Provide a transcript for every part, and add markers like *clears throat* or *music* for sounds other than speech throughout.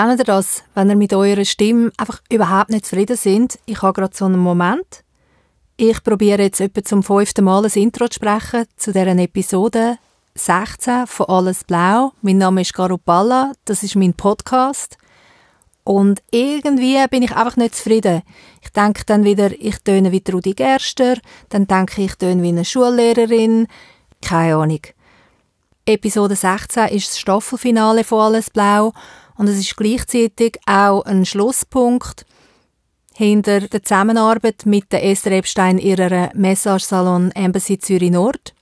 Kennt ihr das, wenn ihr mit eurer Stimme einfach überhaupt nicht zufrieden sind? Ich habe gerade so einen Moment. Ich probiere jetzt etwa zum fünften Mal ein Intro zu sprechen zu deren Episode 16 von Alles Blau. Mein Name ist Caro Balla, das ist mein Podcast. Und irgendwie bin ich einfach nicht zufrieden. Ich denke dann wieder, ich töne wie Rudi Gerster, dann denke ich, ich töne wie eine Schullehrerin. Keine Ahnung. Episode 16 ist das Staffelfinale von Alles Blau und es ist gleichzeitig auch ein Schlusspunkt hinter der Zusammenarbeit mit der Esther Epstein ihrer Message Salon Embassy Zürich Nord.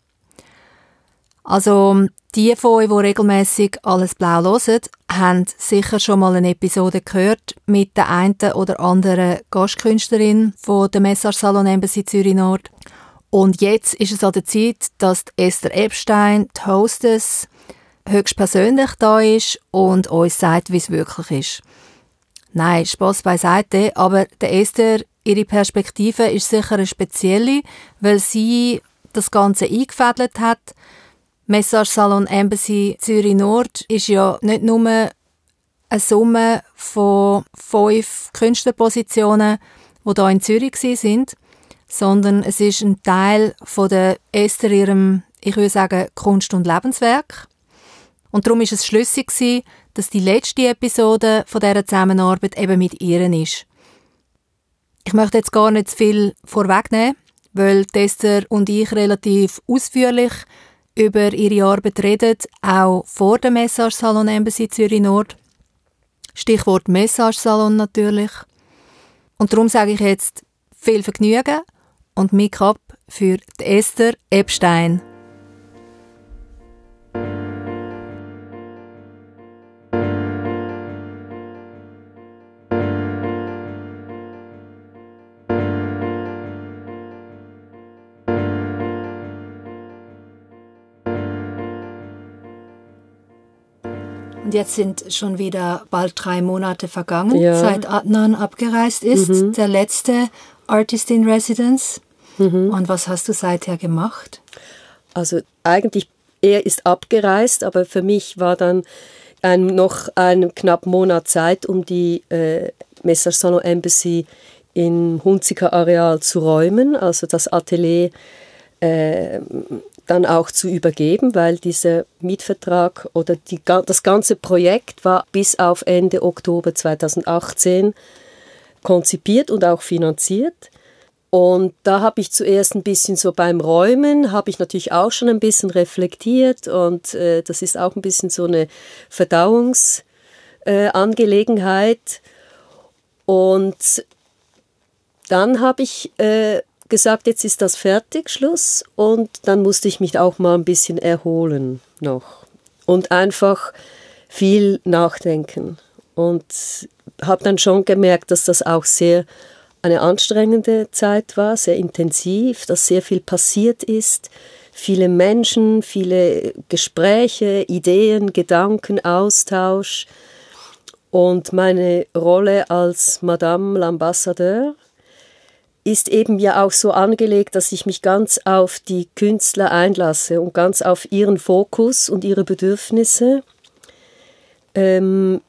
Also die von euch, die regelmäßig alles blau hören, haben sicher schon mal eine Episode gehört mit der einen oder anderen Gastkünstlerin von der Message Salon Embassy Zürich Nord. Und jetzt ist es an der Zeit, dass Esther Epstein, die Hostess, höchstpersönlich da ist und uns sagt, wie es wirklich ist. Nein, Spaß beiseite, aber der Esther, ihre Perspektive ist sicher eine spezielle, weil sie das Ganze eingefädelt hat Message Salon Embassy Zürich Nord ist ja nicht nur eine Summe von fünf Künstlerpositionen, die hier in Zürich sind, sondern es ist ein Teil von der Esther ihrem, ich würde sagen, Kunst- und Lebenswerk. Und darum ist es schlüssig dass die letzte Episode von dieser Zusammenarbeit eben mit ihr ist. Ich möchte jetzt gar nicht zu viel vorwegnehmen, weil Esther und ich relativ ausführlich über ihre Arbeit redet, auch vor dem Message Salon Embassy Zürich Nord. Stichwort Message Salon natürlich. Und darum sage ich jetzt viel Vergnügen und Make-up für Esther Epstein. Und jetzt sind schon wieder bald drei Monate vergangen, ja. seit Adnan abgereist ist, mhm. der letzte Artist in Residence. Mhm. Und was hast du seither gemacht? Also eigentlich, er ist abgereist, aber für mich war dann ein, noch ein knapp Monat Zeit, um die äh, Messer Sono Embassy im Hunziker Areal zu räumen, also das Atelier äh, dann auch zu übergeben, weil dieser Mietvertrag oder die, das ganze Projekt war bis auf Ende Oktober 2018 konzipiert und auch finanziert. Und da habe ich zuerst ein bisschen so beim Räumen, habe ich natürlich auch schon ein bisschen reflektiert und äh, das ist auch ein bisschen so eine Verdauungsangelegenheit. Äh, und dann habe ich äh, gesagt, jetzt ist das fertig, Schluss. Und dann musste ich mich auch mal ein bisschen erholen noch. Und einfach viel nachdenken. Und habe dann schon gemerkt, dass das auch sehr eine anstrengende Zeit war, sehr intensiv, dass sehr viel passiert ist. Viele Menschen, viele Gespräche, Ideen, Gedanken, Austausch. Und meine Rolle als Madame l'Ambassadeur ist eben ja auch so angelegt, dass ich mich ganz auf die Künstler einlasse und ganz auf ihren Fokus und ihre Bedürfnisse. Ähm,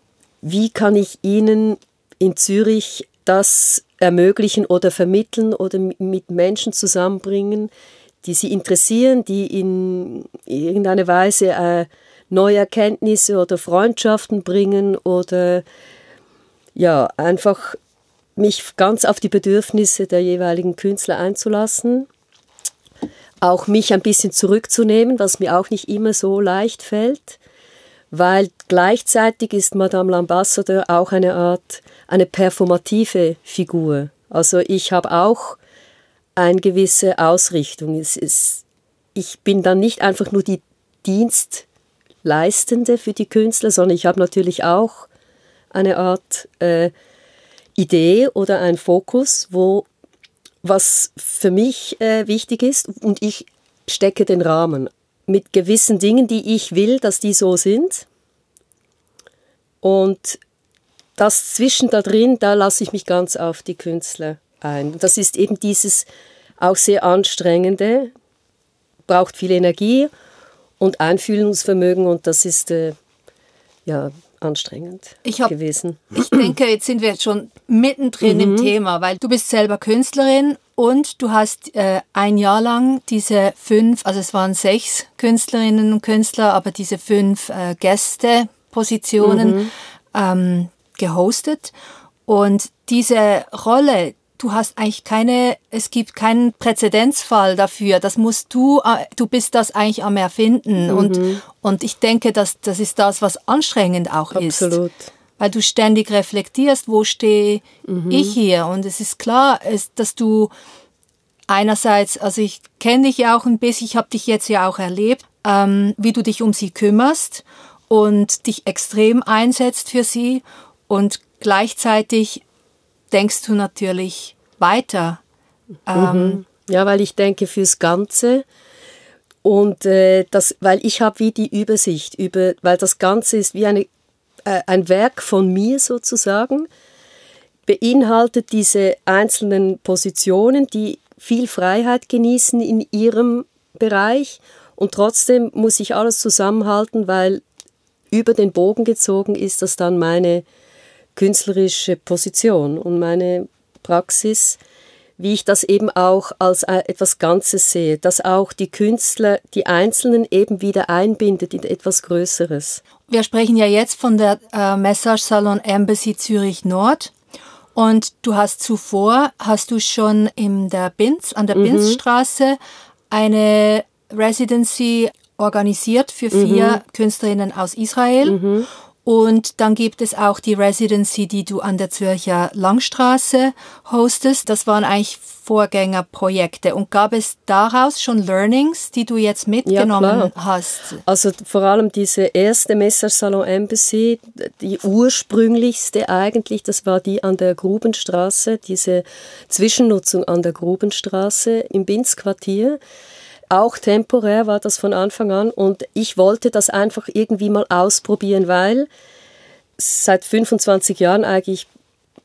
wie kann ich ihnen in Zürich das ermöglichen oder vermitteln oder mit Menschen zusammenbringen, die sie interessieren, die in irgendeiner Weise äh, neue Erkenntnisse oder Freundschaften bringen oder ja, einfach mich ganz auf die Bedürfnisse der jeweiligen Künstler einzulassen, auch mich ein bisschen zurückzunehmen, was mir auch nicht immer so leicht fällt, weil gleichzeitig ist Madame l'Ambassadeur auch eine Art, eine performative Figur. Also ich habe auch eine gewisse Ausrichtung. Es ist, ich bin dann nicht einfach nur die Dienstleistende für die Künstler, sondern ich habe natürlich auch eine Art äh, Idee oder ein Fokus, wo was für mich äh, wichtig ist und ich stecke den Rahmen mit gewissen Dingen, die ich will, dass die so sind. Und das zwischen da drin, da lasse ich mich ganz auf die Künstler ein. Das ist eben dieses auch sehr anstrengende, braucht viel Energie und Einfühlungsvermögen und das ist äh, ja anstrengend ich hab, gewesen. Ich denke, jetzt sind wir schon mittendrin mhm. im Thema, weil du bist selber Künstlerin und du hast äh, ein Jahr lang diese fünf, also es waren sechs Künstlerinnen und Künstler, aber diese fünf äh, Gästepositionen mhm. ähm, gehostet. Und diese Rolle, du hast eigentlich keine, es gibt keinen Präzedenzfall dafür. Das musst du, äh, du bist das eigentlich am Erfinden. Mhm. Und, und ich denke, dass das ist das, was anstrengend auch Absolut. ist. Absolut. Weil du ständig reflektierst, wo stehe mhm. ich hier? Und es ist klar, dass du einerseits, also ich kenne dich ja auch ein bisschen, ich habe dich jetzt ja auch erlebt, ähm, wie du dich um sie kümmerst und dich extrem einsetzt für sie und gleichzeitig denkst du natürlich weiter. Ähm, mhm. Ja, weil ich denke fürs Ganze und äh, das, weil ich habe wie die Übersicht über, weil das Ganze ist wie eine, äh, ein Werk von mir sozusagen, beinhaltet diese einzelnen Positionen, die viel Freiheit genießen in ihrem Bereich und trotzdem muss ich alles zusammenhalten, weil über den Bogen gezogen ist das dann meine künstlerische Position und meine Praxis, wie ich das eben auch als äh, etwas Ganzes sehe, dass auch die Künstler die Einzelnen eben wieder einbindet in etwas Größeres. Wir sprechen ja jetzt von der äh, Message Salon Embassy Zürich Nord. Und du hast zuvor, hast du schon in der Binz, an der mhm. Binzstraße eine Residency organisiert für vier mhm. Künstlerinnen aus Israel. Mhm. Und dann gibt es auch die Residency, die du an der Zürcher Langstraße hostest. Das waren eigentlich Vorgängerprojekte. Und gab es daraus schon Learnings, die du jetzt mitgenommen ja, hast? Also vor allem diese erste Messersalon Embassy, die ursprünglichste eigentlich, das war die an der Grubenstraße, diese Zwischennutzung an der Grubenstraße im Binzquartier. quartier auch temporär war das von Anfang an und ich wollte das einfach irgendwie mal ausprobieren, weil seit 25 Jahren eigentlich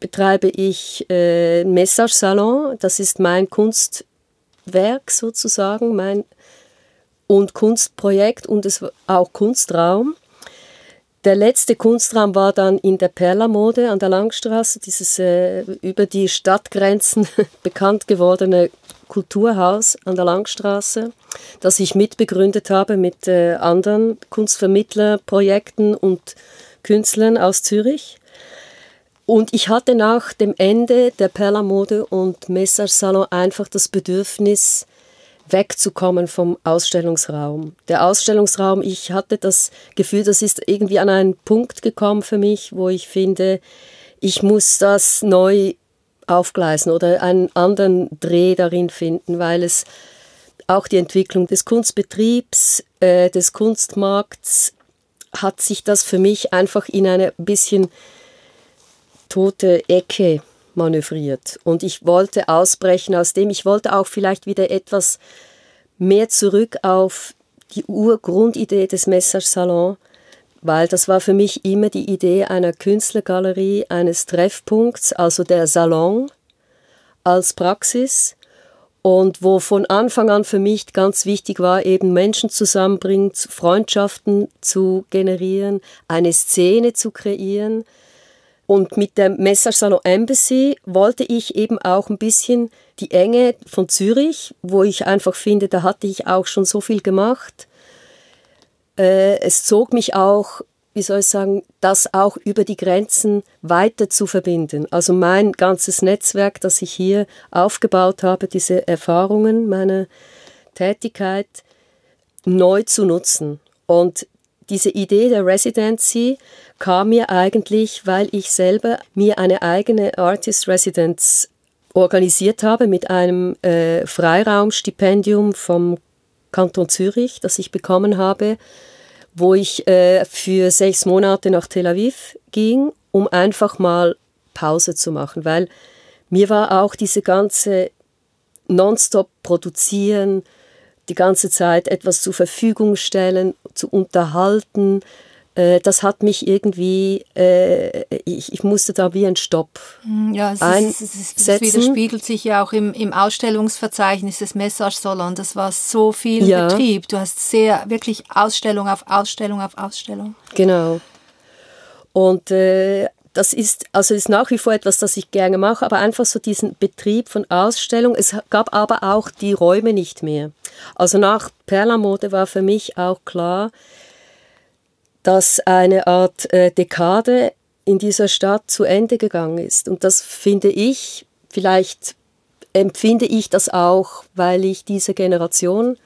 betreibe ich äh, Message Salon. Das ist mein Kunstwerk sozusagen, mein und Kunstprojekt und es auch Kunstraum. Der letzte Kunstraum war dann in der Perlamode an der Langstraße, dieses äh, über die Stadtgrenzen *laughs* bekannt gewordene Kulturhaus an der Langstraße, das ich mitbegründet habe mit äh, anderen Kunstvermittlerprojekten und Künstlern aus Zürich. Und ich hatte nach dem Ende der Perlamode und Message Salon einfach das Bedürfnis, wegzukommen vom Ausstellungsraum. Der Ausstellungsraum, ich hatte das Gefühl, das ist irgendwie an einen Punkt gekommen für mich, wo ich finde, ich muss das neu aufgleisen oder einen anderen Dreh darin finden, weil es auch die Entwicklung des Kunstbetriebs, äh, des Kunstmarkts, hat sich das für mich einfach in eine bisschen tote Ecke manövriert. Und ich wollte ausbrechen aus dem, ich wollte auch vielleicht wieder etwas mehr zurück auf die Urgrundidee des Message Salon, weil das war für mich immer die Idee einer Künstlergalerie, eines Treffpunkts, also der Salon als Praxis und wo von Anfang an für mich ganz wichtig war, eben Menschen zusammenbringen, Freundschaften zu generieren, eine Szene zu kreieren. Und mit dem Message Salon Embassy wollte ich eben auch ein bisschen die Enge von Zürich, wo ich einfach finde, da hatte ich auch schon so viel gemacht, äh, es zog mich auch, wie soll ich sagen, das auch über die Grenzen weiter zu verbinden. Also mein ganzes Netzwerk, das ich hier aufgebaut habe, diese Erfahrungen meiner Tätigkeit neu zu nutzen. Und diese Idee der Residency kam mir eigentlich, weil ich selber mir eine eigene Artist Residence organisiert habe mit einem äh, Freiraumstipendium vom Kanton Zürich, das ich bekommen habe, wo ich äh, für sechs Monate nach Tel Aviv ging, um einfach mal Pause zu machen, weil mir war auch diese ganze Nonstop produzieren, die ganze Zeit etwas zur Verfügung stellen, zu unterhalten, äh, das hat mich irgendwie, äh, ich, ich, musste da wie ein Stopp hm, ja, es einsetzen. Ist, es, es widerspiegelt sich ja auch im, im Ausstellungsverzeichnis des Message Salon. Das war so viel ja. Betrieb. Du hast sehr, wirklich Ausstellung auf Ausstellung auf Ausstellung. Genau. Und äh, das ist, also ist nach wie vor etwas, das ich gerne mache, aber einfach so diesen Betrieb von Ausstellung. Es gab aber auch die Räume nicht mehr. Also nach Perlamode war für mich auch klar, dass eine Art äh, Dekade in dieser Stadt zu Ende gegangen ist. Und das finde ich, vielleicht empfinde ich das auch, weil ich dieser Generation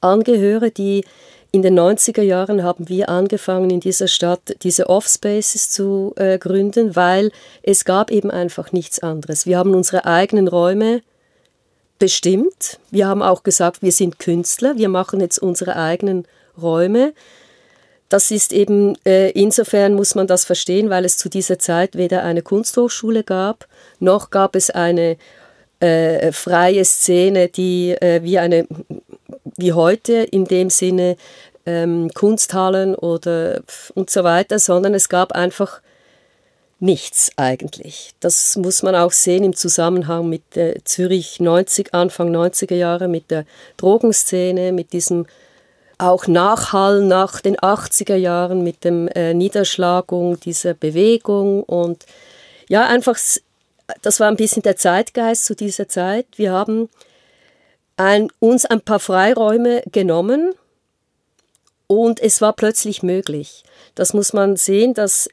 angehöre, die in den 90er Jahren haben wir angefangen, in dieser Stadt diese Offspaces zu äh, gründen, weil es gab eben einfach nichts anderes. Wir haben unsere eigenen Räume bestimmt. Wir haben auch gesagt, wir sind Künstler, wir machen jetzt unsere eigenen Räume. Das ist eben, äh, insofern muss man das verstehen, weil es zu dieser Zeit weder eine Kunsthochschule gab, noch gab es eine äh, freie Szene, die äh, wie eine wie heute in dem Sinne ähm, Kunsthallen oder und so weiter, sondern es gab einfach nichts eigentlich. Das muss man auch sehen im Zusammenhang mit der Zürich 90, Anfang 90er Jahre, mit der Drogenszene, mit diesem auch Nachhall nach den 80er Jahren, mit dem äh, Niederschlagung dieser Bewegung und ja, einfach, das war ein bisschen der Zeitgeist zu dieser Zeit. Wir haben ein, uns ein paar Freiräume genommen und es war plötzlich möglich. Das muss man sehen, dass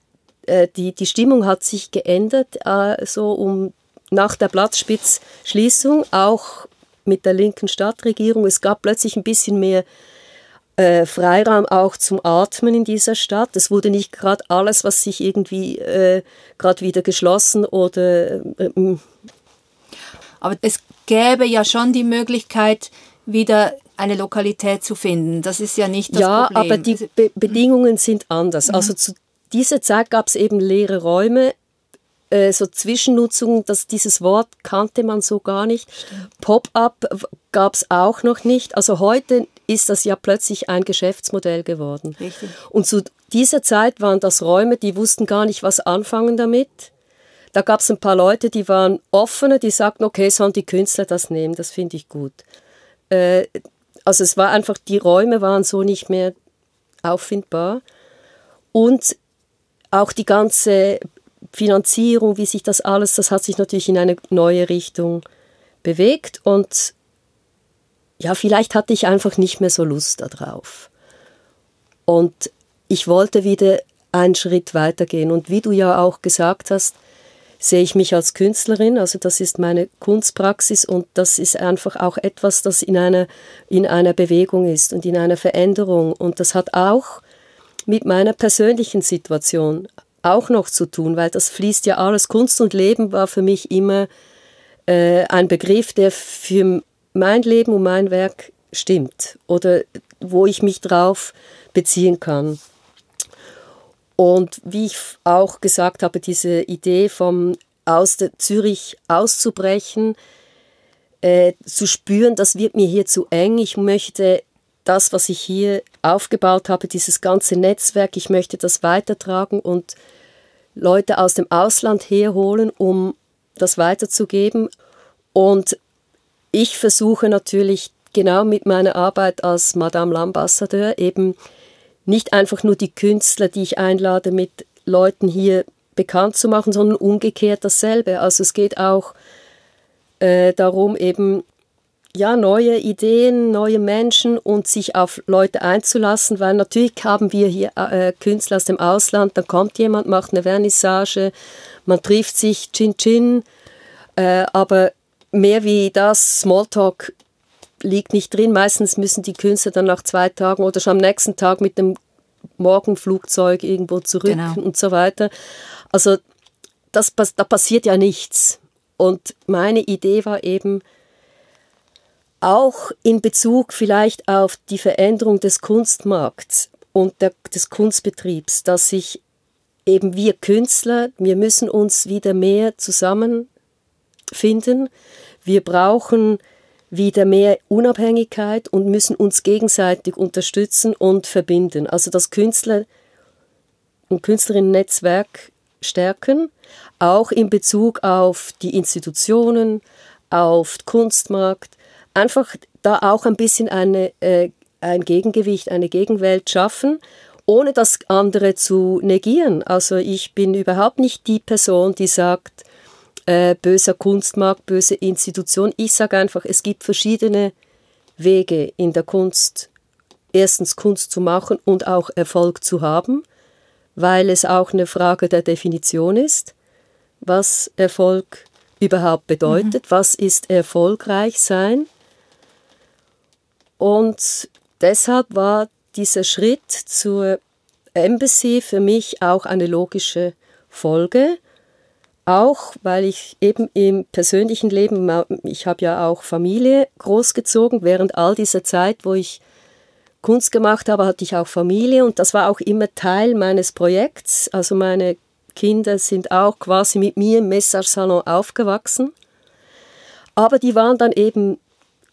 äh, die, die Stimmung hat sich geändert, äh, so um nach der Platzspitzschließung, auch mit der linken Stadtregierung. Es gab plötzlich ein bisschen mehr äh, Freiraum auch zum Atmen in dieser Stadt. Es wurde nicht gerade alles, was sich irgendwie äh, gerade wieder geschlossen oder. Äh, Aber es gäbe ja schon die Möglichkeit, wieder eine Lokalität zu finden. Das ist ja nicht das ja, Problem. Ja, aber die also Be Bedingungen sind anders. Mhm. Also zu dieser Zeit gab es eben leere Räume, äh, so Zwischennutzung, das, dieses Wort kannte man so gar nicht. Pop-up gab es auch noch nicht. Also heute ist das ja plötzlich ein Geschäftsmodell geworden. Richtig. Und zu dieser Zeit waren das Räume, die wussten gar nicht, was anfangen damit. Da gab es ein paar Leute, die waren offener, die sagten, okay, sollen die Künstler das nehmen, das finde ich gut. Äh, also es war einfach, die Räume waren so nicht mehr auffindbar. Und auch die ganze Finanzierung, wie sich das alles, das hat sich natürlich in eine neue Richtung bewegt und ja, vielleicht hatte ich einfach nicht mehr so Lust darauf. Und ich wollte wieder einen Schritt weitergehen. Und wie du ja auch gesagt hast, sehe ich mich als Künstlerin, also das ist meine Kunstpraxis und das ist einfach auch etwas, das in einer, in einer Bewegung ist und in einer Veränderung. Und das hat auch mit meiner persönlichen Situation auch noch zu tun, weil das fließt ja alles. Kunst und Leben war für mich immer äh, ein Begriff, der für mein Leben und mein Werk stimmt oder wo ich mich drauf beziehen kann. Und wie ich auch gesagt habe, diese Idee vom aus Zürich auszubrechen, äh, zu spüren, das wird mir hier zu eng. Ich möchte das, was ich hier aufgebaut habe, dieses ganze Netzwerk, ich möchte das weitertragen und Leute aus dem Ausland herholen, um das weiterzugeben. Und ich versuche natürlich genau mit meiner Arbeit als Madame L'Ambassadeur eben nicht einfach nur die Künstler, die ich einlade, mit Leuten hier bekannt zu machen, sondern umgekehrt dasselbe. Also es geht auch äh, darum, eben ja, neue Ideen, neue Menschen und sich auf Leute einzulassen, weil natürlich haben wir hier äh, Künstler aus dem Ausland, dann kommt jemand, macht eine Vernissage, man trifft sich, Chin Chin, äh, aber mehr wie das, Smalltalk liegt nicht drin. Meistens müssen die Künstler dann nach zwei Tagen oder schon am nächsten Tag mit dem Morgenflugzeug irgendwo zurück genau. und so weiter. Also das, da passiert ja nichts. Und meine Idee war eben, auch in Bezug vielleicht auf die Veränderung des Kunstmarkts und der, des Kunstbetriebs, dass sich eben wir Künstler, wir müssen uns wieder mehr zusammenfinden. Wir brauchen wieder mehr Unabhängigkeit und müssen uns gegenseitig unterstützen und verbinden. Also das Künstler- und Künstlerinnen-Netzwerk stärken, auch in Bezug auf die Institutionen, auf Kunstmarkt, einfach da auch ein bisschen eine, äh, ein Gegengewicht, eine Gegenwelt schaffen ohne das andere zu negieren. Also ich bin überhaupt nicht die Person, die sagt, äh, böser Kunstmarkt, böse Institution. Ich sage einfach, es gibt verschiedene Wege in der Kunst, erstens Kunst zu machen und auch Erfolg zu haben, weil es auch eine Frage der Definition ist, was Erfolg überhaupt bedeutet, mhm. was ist erfolgreich sein. Und deshalb war dieser Schritt zur Embassy für mich auch eine logische Folge. Auch weil ich eben im persönlichen Leben, ich habe ja auch Familie großgezogen, während all dieser Zeit, wo ich Kunst gemacht habe, hatte ich auch Familie und das war auch immer Teil meines Projekts. Also meine Kinder sind auch quasi mit mir im Message-Salon aufgewachsen. Aber die waren dann eben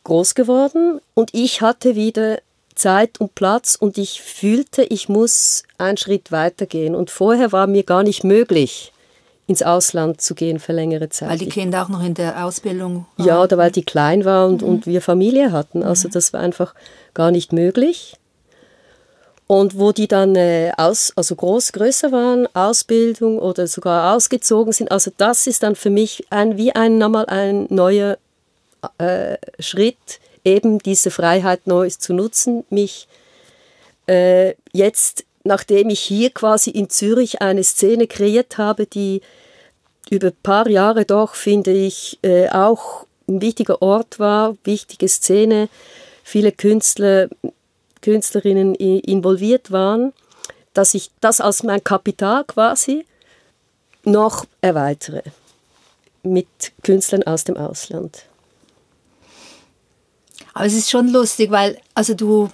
groß geworden und ich hatte wieder Zeit und Platz und ich fühlte, ich muss einen Schritt weitergehen. Und vorher war mir gar nicht möglich, ins Ausland zu gehen für längere Zeit. Weil die Kinder auch noch in der Ausbildung waren. Ja, oder weil die klein waren und, mhm. und wir Familie hatten. Also mhm. das war einfach gar nicht möglich. Und wo die dann äh, aus, also groß, größer waren, Ausbildung oder sogar ausgezogen sind, also das ist dann für mich ein, wie ein, nochmal ein neuer äh, Schritt, eben diese Freiheit neu zu nutzen, mich äh, jetzt, nachdem ich hier quasi in Zürich eine Szene kreiert habe, die über ein paar Jahre doch, finde ich, äh, auch ein wichtiger Ort war, wichtige Szene, viele Künstler, Künstlerinnen involviert waren, dass ich das als mein Kapital quasi noch erweitere mit Künstlern aus dem Ausland. Aber es ist schon lustig, weil, also du,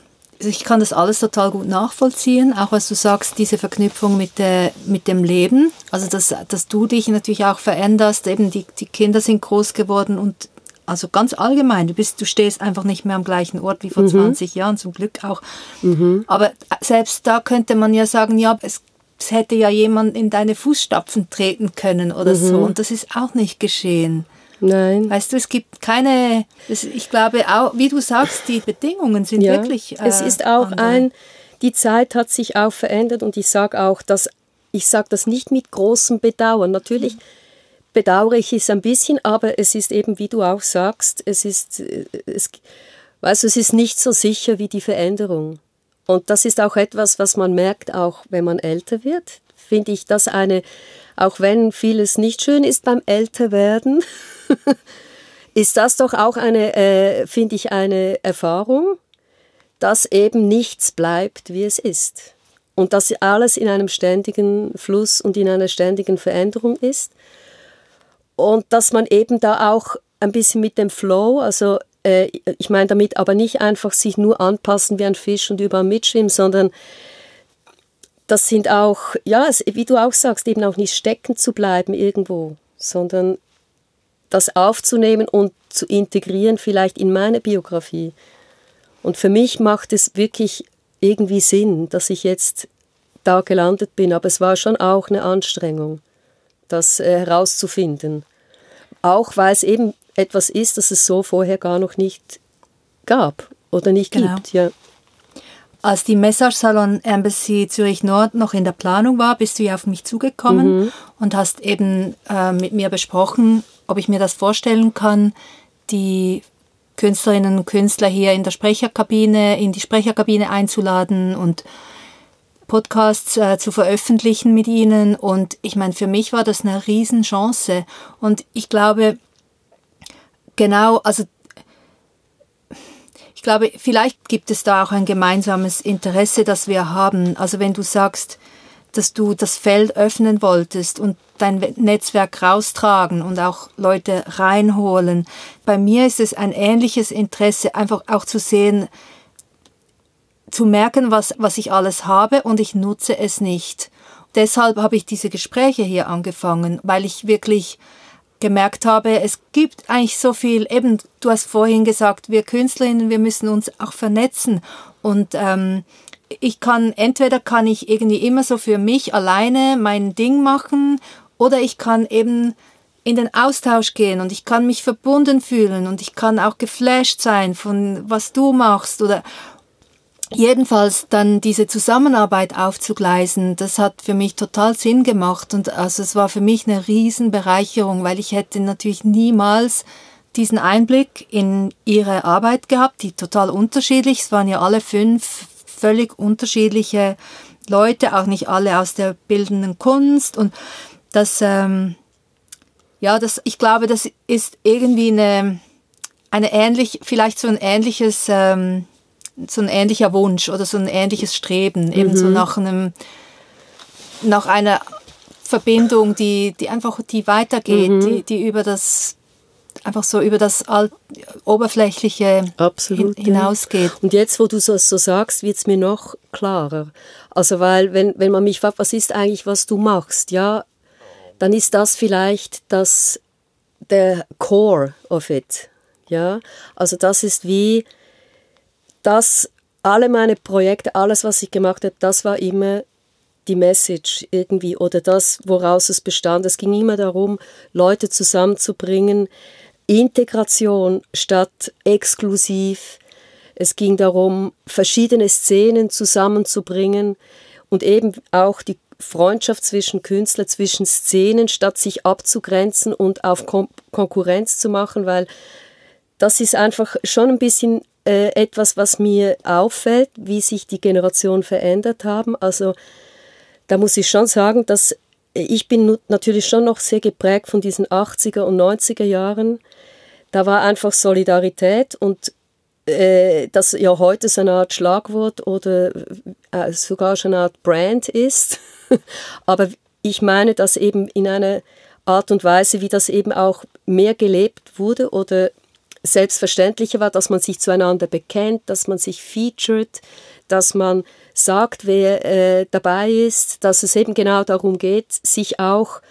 ich kann das alles total gut nachvollziehen, auch was du sagst, diese Verknüpfung mit, der, mit dem Leben. Also, dass, dass du dich natürlich auch veränderst, eben die, die Kinder sind groß geworden und also ganz allgemein, du bist, du stehst einfach nicht mehr am gleichen Ort wie vor mhm. 20 Jahren, zum Glück auch. Mhm. Aber selbst da könnte man ja sagen, ja, es, es hätte ja jemand in deine Fußstapfen treten können oder mhm. so. Und das ist auch nicht geschehen. Nein. Weißt du, es gibt keine, ich glaube auch, wie du sagst, die Bedingungen sind ja, wirklich. Äh, es ist auch andere. ein, die Zeit hat sich auch verändert und ich sage auch, dass ich sage das nicht mit großem Bedauern. Natürlich bedauere ich es ein bisschen, aber es ist eben, wie du auch sagst, es ist, es, weißt du, es ist nicht so sicher wie die Veränderung. Und das ist auch etwas, was man merkt, auch wenn man älter wird. Finde ich das eine, auch wenn vieles nicht schön ist beim Älterwerden, *laughs* *laughs* ist das doch auch eine, äh, finde ich, eine Erfahrung, dass eben nichts bleibt, wie es ist. Und dass alles in einem ständigen Fluss und in einer ständigen Veränderung ist. Und dass man eben da auch ein bisschen mit dem Flow, also äh, ich meine damit aber nicht einfach sich nur anpassen wie ein Fisch und überall mitschwimmen, sondern das sind auch, ja, wie du auch sagst, eben auch nicht stecken zu bleiben irgendwo, sondern das aufzunehmen und zu integrieren, vielleicht in meine Biografie. Und für mich macht es wirklich irgendwie Sinn, dass ich jetzt da gelandet bin, aber es war schon auch eine Anstrengung, das äh, herauszufinden. Auch weil es eben etwas ist, das es so vorher gar noch nicht gab oder nicht genau. gibt. Ja. Als die Message Salon Embassy Zürich Nord noch in der Planung war, bist du ja auf mich zugekommen mhm. und hast eben äh, mit mir besprochen, ob ich mir das vorstellen kann, die Künstlerinnen und Künstler hier in der Sprecherkabine, in die Sprecherkabine einzuladen und Podcasts äh, zu veröffentlichen mit ihnen. Und ich meine, für mich war das eine Riesenchance. Und ich glaube, genau, also ich glaube, vielleicht gibt es da auch ein gemeinsames Interesse, das wir haben. Also wenn du sagst, dass du das Feld öffnen wolltest und dein Netzwerk raustragen und auch Leute reinholen. Bei mir ist es ein ähnliches Interesse, einfach auch zu sehen, zu merken, was, was ich alles habe und ich nutze es nicht. Deshalb habe ich diese Gespräche hier angefangen, weil ich wirklich gemerkt habe, es gibt eigentlich so viel, eben, du hast vorhin gesagt, wir Künstlerinnen, wir müssen uns auch vernetzen und ähm, ich kann, entweder kann ich irgendwie immer so für mich alleine mein Ding machen oder ich kann eben in den Austausch gehen und ich kann mich verbunden fühlen und ich kann auch geflasht sein von was du machst oder jedenfalls dann diese Zusammenarbeit aufzugleisen, das hat für mich total Sinn gemacht und also es war für mich eine Riesenbereicherung, weil ich hätte natürlich niemals diesen Einblick in ihre Arbeit gehabt, die total unterschiedlich. Es waren ja alle fünf völlig unterschiedliche Leute, auch nicht alle aus der bildenden Kunst und das, ähm, ja, das, ich glaube, das ist irgendwie eine, eine ähnlich, vielleicht so ein ähnliches, ähm, so ein ähnlicher Wunsch oder so ein ähnliches Streben, mhm. eben so mhm. nach einem, nach einer Verbindung, die, die einfach, die weitergeht, mhm. die, die über das einfach so über das Alt Oberflächliche hin hinausgeht. Und jetzt, wo du so, so sagst, wird es mir noch klarer. Also, weil, wenn, wenn man mich fragt, was ist eigentlich, was du machst, ja, dann ist das vielleicht das, der Core of it. Ja, also das ist wie, das, alle meine Projekte, alles, was ich gemacht habe, das war immer die Message irgendwie oder das, woraus es bestand. Es ging immer darum, Leute zusammenzubringen, Integration statt exklusiv. Es ging darum, verschiedene Szenen zusammenzubringen und eben auch die Freundschaft zwischen Künstlern, zwischen Szenen, statt sich abzugrenzen und auf Kon Konkurrenz zu machen, weil das ist einfach schon ein bisschen äh, etwas, was mir auffällt, wie sich die Generationen verändert haben. Also da muss ich schon sagen, dass ich bin natürlich schon noch sehr geprägt von diesen 80er und 90er Jahren. Da war einfach Solidarität und äh, das ja heute so eine Art Schlagwort oder äh, sogar schon eine Art Brand ist. *laughs* Aber ich meine, dass eben in einer Art und Weise, wie das eben auch mehr gelebt wurde oder selbstverständlicher war, dass man sich zueinander bekennt, dass man sich featured, dass man sagt, wer äh, dabei ist, dass es eben genau darum geht, sich auch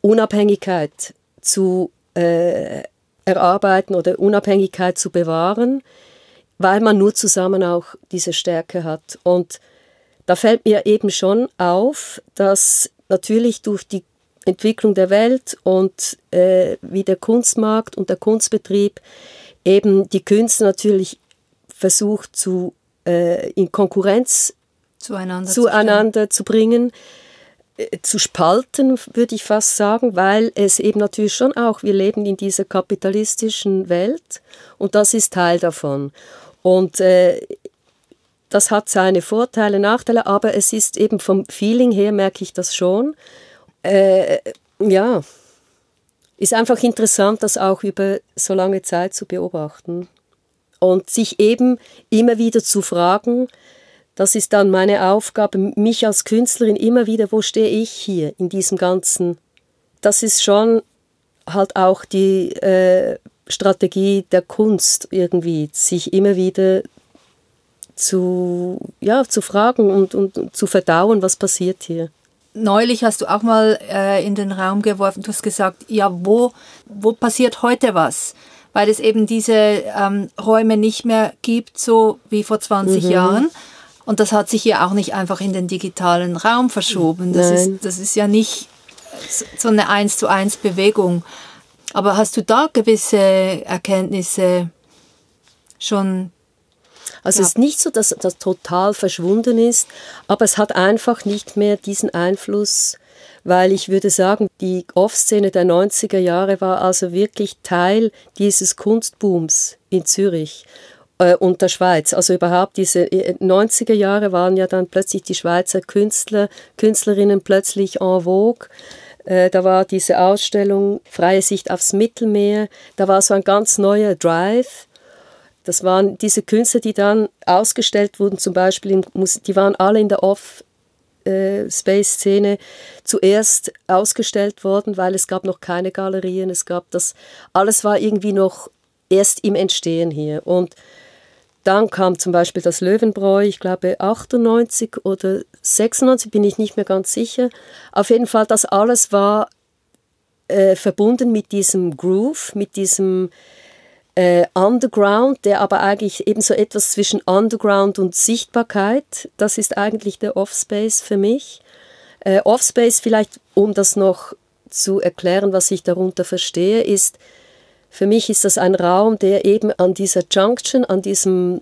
Unabhängigkeit zu äh, erarbeiten oder Unabhängigkeit zu bewahren, weil man nur zusammen auch diese Stärke hat. Und da fällt mir eben schon auf, dass natürlich durch die Entwicklung der Welt und äh, wie der Kunstmarkt und der Kunstbetrieb eben die Künste natürlich versucht zu äh, in Konkurrenz zueinander, zueinander zu, bringen, äh, zu spalten, würde ich fast sagen, weil es eben natürlich schon auch, wir leben in dieser kapitalistischen Welt und das ist Teil davon. Und äh, das hat seine Vorteile, Nachteile, aber es ist eben vom Feeling her, merke ich das schon. Äh, ja, ist einfach interessant, das auch über so lange Zeit zu beobachten und sich eben immer wieder zu fragen, das ist dann meine Aufgabe, mich als Künstlerin immer wieder, wo stehe ich hier in diesem Ganzen? Das ist schon halt auch die äh, Strategie der Kunst irgendwie, sich immer wieder zu, ja, zu fragen und, und zu verdauen, was passiert hier. Neulich hast du auch mal äh, in den Raum geworfen, du hast gesagt, ja, wo, wo passiert heute was? weil es eben diese ähm, Räume nicht mehr gibt, so wie vor 20 mhm. Jahren. Und das hat sich ja auch nicht einfach in den digitalen Raum verschoben. Das, ist, das ist ja nicht so eine eins zu eins Bewegung. Aber hast du da gewisse Erkenntnisse schon? Also es ist nicht so, dass das total verschwunden ist, aber es hat einfach nicht mehr diesen Einfluss weil ich würde sagen, die Off-Szene der 90er Jahre war also wirklich Teil dieses Kunstbooms in Zürich äh, und der Schweiz. Also überhaupt diese 90er äh, Jahre waren ja dann plötzlich die Schweizer Künstler, Künstlerinnen plötzlich en vogue. Äh, da war diese Ausstellung Freie Sicht aufs Mittelmeer. Da war so ein ganz neuer Drive. Das waren diese Künstler, die dann ausgestellt wurden, zum Beispiel, in, die waren alle in der Off- äh, Space-Szene zuerst ausgestellt worden, weil es gab noch keine Galerien, es gab das, alles war irgendwie noch erst im Entstehen hier. Und dann kam zum Beispiel das Löwenbräu, ich glaube 98 oder 96, bin ich nicht mehr ganz sicher. Auf jeden Fall, das alles war äh, verbunden mit diesem Groove, mit diesem äh, Underground, der aber eigentlich eben so etwas zwischen Underground und Sichtbarkeit, das ist eigentlich der Offspace für mich. Äh, Offspace, vielleicht um das noch zu erklären, was ich darunter verstehe, ist, für mich ist das ein Raum, der eben an dieser Junction, an diesem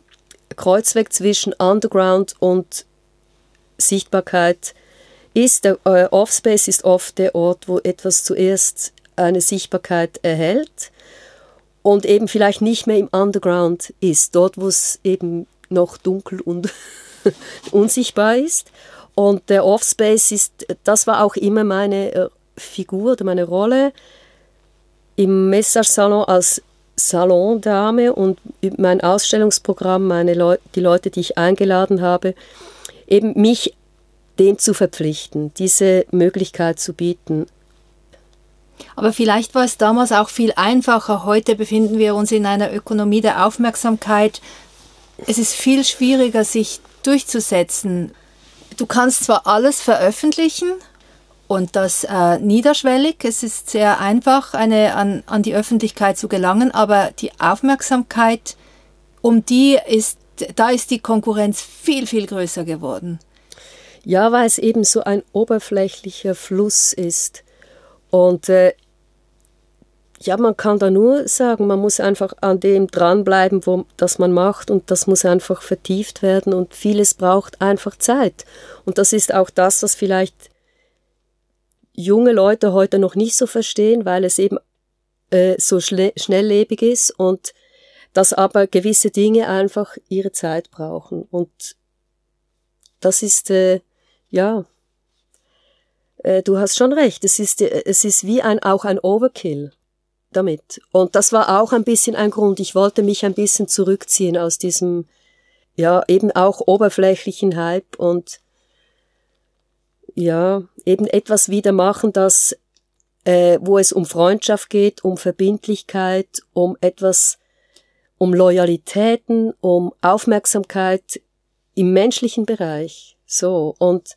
Kreuzweg zwischen Underground und Sichtbarkeit ist. Der äh, Offspace ist oft der Ort, wo etwas zuerst eine Sichtbarkeit erhält und eben vielleicht nicht mehr im Underground ist, dort wo es eben noch dunkel und *laughs* unsichtbar ist. Und der Offspace ist, das war auch immer meine äh, Figur oder meine Rolle im Message-Salon als Salondame und mein Ausstellungsprogramm, meine Leu die Leute, die ich eingeladen habe, eben mich dem zu verpflichten, diese Möglichkeit zu bieten. Aber vielleicht war es damals auch viel einfacher. Heute befinden wir uns in einer Ökonomie der Aufmerksamkeit. Es ist viel schwieriger, sich durchzusetzen. Du kannst zwar alles veröffentlichen und das äh, niederschwellig, es ist sehr einfach, eine, an, an die Öffentlichkeit zu gelangen, aber die Aufmerksamkeit, um die ist, da ist die Konkurrenz viel, viel größer geworden. Ja, weil es eben so ein oberflächlicher Fluss ist. Und äh, ja, man kann da nur sagen, man muss einfach an dem dranbleiben, wo, das man macht und das muss einfach vertieft werden und vieles braucht einfach Zeit. Und das ist auch das, was vielleicht junge Leute heute noch nicht so verstehen, weil es eben äh, so schnelllebig ist und dass aber gewisse Dinge einfach ihre Zeit brauchen. Und das ist, äh, ja, äh, du hast schon recht, es ist, äh, es ist wie ein, auch ein Overkill damit. Und das war auch ein bisschen ein Grund. Ich wollte mich ein bisschen zurückziehen aus diesem, ja, eben auch oberflächlichen Hype und ja, eben etwas wieder machen, das, äh, wo es um Freundschaft geht, um Verbindlichkeit, um etwas, um Loyalitäten, um Aufmerksamkeit im menschlichen Bereich. So. Und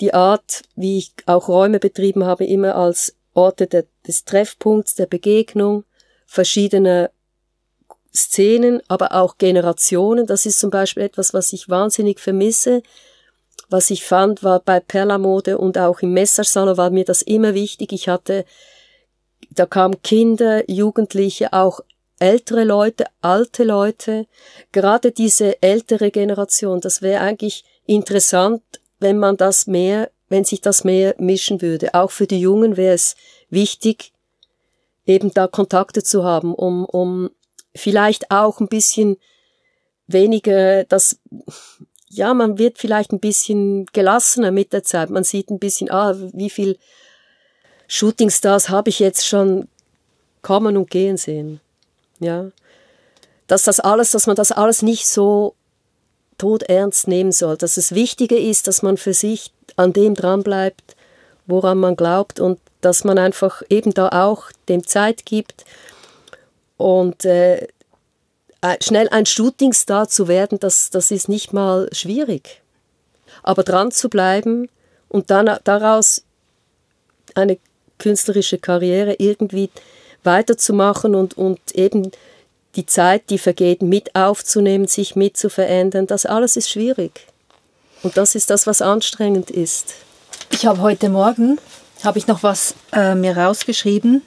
die Art, wie ich auch Räume betrieben habe, immer als Orte der, des Treffpunkts, der Begegnung, verschiedene Szenen, aber auch Generationen. Das ist zum Beispiel etwas, was ich wahnsinnig vermisse. Was ich fand, war bei Perlamode und auch im Messersalon war mir das immer wichtig. Ich hatte, da kamen Kinder, Jugendliche, auch ältere Leute, alte Leute, gerade diese ältere Generation. Das wäre eigentlich interessant, wenn man das mehr wenn sich das mehr mischen würde. Auch für die Jungen wäre es wichtig, eben da Kontakte zu haben, um, um vielleicht auch ein bisschen weniger das, ja, man wird vielleicht ein bisschen gelassener mit der Zeit. Man sieht ein bisschen, ah, wie viel Shootingstars habe ich jetzt schon kommen und gehen sehen. Ja. Dass das alles, dass man das alles nicht so todernst nehmen soll, dass es wichtiger ist, dass man für sich an dem dranbleibt, woran man glaubt und dass man einfach eben da auch dem Zeit gibt und äh, schnell ein Shootingstar zu werden, das, das ist nicht mal schwierig. Aber dran zu bleiben und dann daraus eine künstlerische Karriere irgendwie weiterzumachen und, und eben die Zeit, die vergeht, mit aufzunehmen, sich mit zu verändern, das alles ist schwierig. Und das ist das, was anstrengend ist. Ich habe heute Morgen, habe ich noch was äh, mir rausgeschrieben.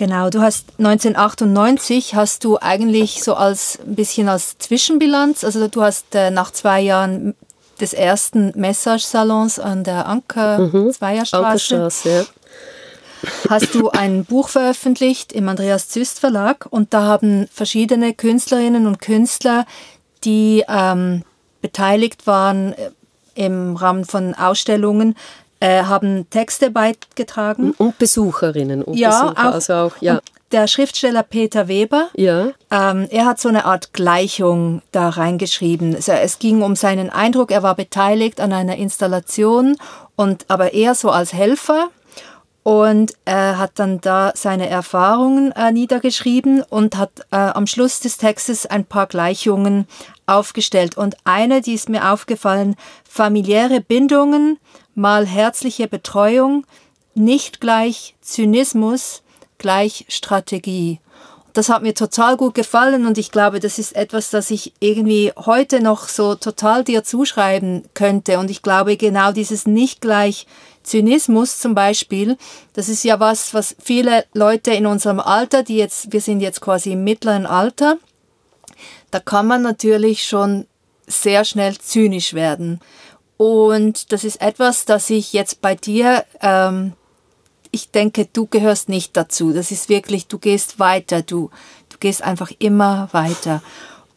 Genau, du hast 1998 hast du eigentlich so als ein bisschen als Zwischenbilanz, also du hast äh, nach zwei Jahren des ersten Message-Salons an der Anker mhm, Zweierstraße, Ankerstraße, ja. hast du ein Buch veröffentlicht im Andreas Züst Verlag und da haben verschiedene Künstlerinnen und Künstler, die ähm, beteiligt waren äh, im Rahmen von Ausstellungen, äh, haben Texte beigetragen. Und Besucherinnen und ja, Besucher. Auch, also auch, ja. Der Schriftsteller Peter Weber, ja. ähm, er hat so eine Art Gleichung da reingeschrieben. Also es ging um seinen Eindruck, er war beteiligt an einer Installation und aber eher so als Helfer und er hat dann da seine Erfahrungen äh, niedergeschrieben und hat äh, am Schluss des Textes ein paar Gleichungen aufgestellt. Und eine, die ist mir aufgefallen, familiäre Bindungen mal herzliche Betreuung, nicht gleich Zynismus, gleich Strategie. Das hat mir total gut gefallen und ich glaube, das ist etwas, das ich irgendwie heute noch so total dir zuschreiben könnte. Und ich glaube, genau dieses nicht gleich Zynismus zum Beispiel, das ist ja was, was viele Leute in unserem Alter, die jetzt, wir sind jetzt quasi im mittleren Alter, da kann man natürlich schon sehr schnell zynisch werden. Und das ist etwas, das ich jetzt bei dir, ähm, ich denke, du gehörst nicht dazu. Das ist wirklich, du gehst weiter, du, du gehst einfach immer weiter.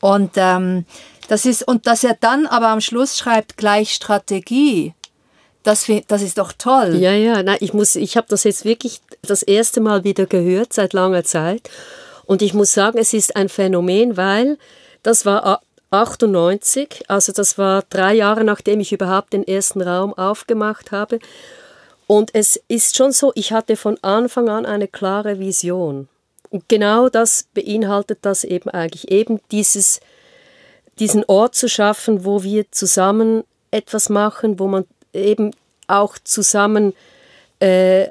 Und ähm, das ist, und dass er dann aber am Schluss schreibt, gleich Strategie. Das, das ist doch toll. Ja, ja, nein, ich ich habe das jetzt wirklich das erste Mal wieder gehört seit langer Zeit. Und ich muss sagen, es ist ein Phänomen, weil das war 98, also das war drei Jahre nachdem ich überhaupt den ersten Raum aufgemacht habe. Und es ist schon so, ich hatte von Anfang an eine klare Vision. Und genau das beinhaltet das eben eigentlich, eben dieses, diesen Ort zu schaffen, wo wir zusammen etwas machen, wo man eben auch zusammen, äh,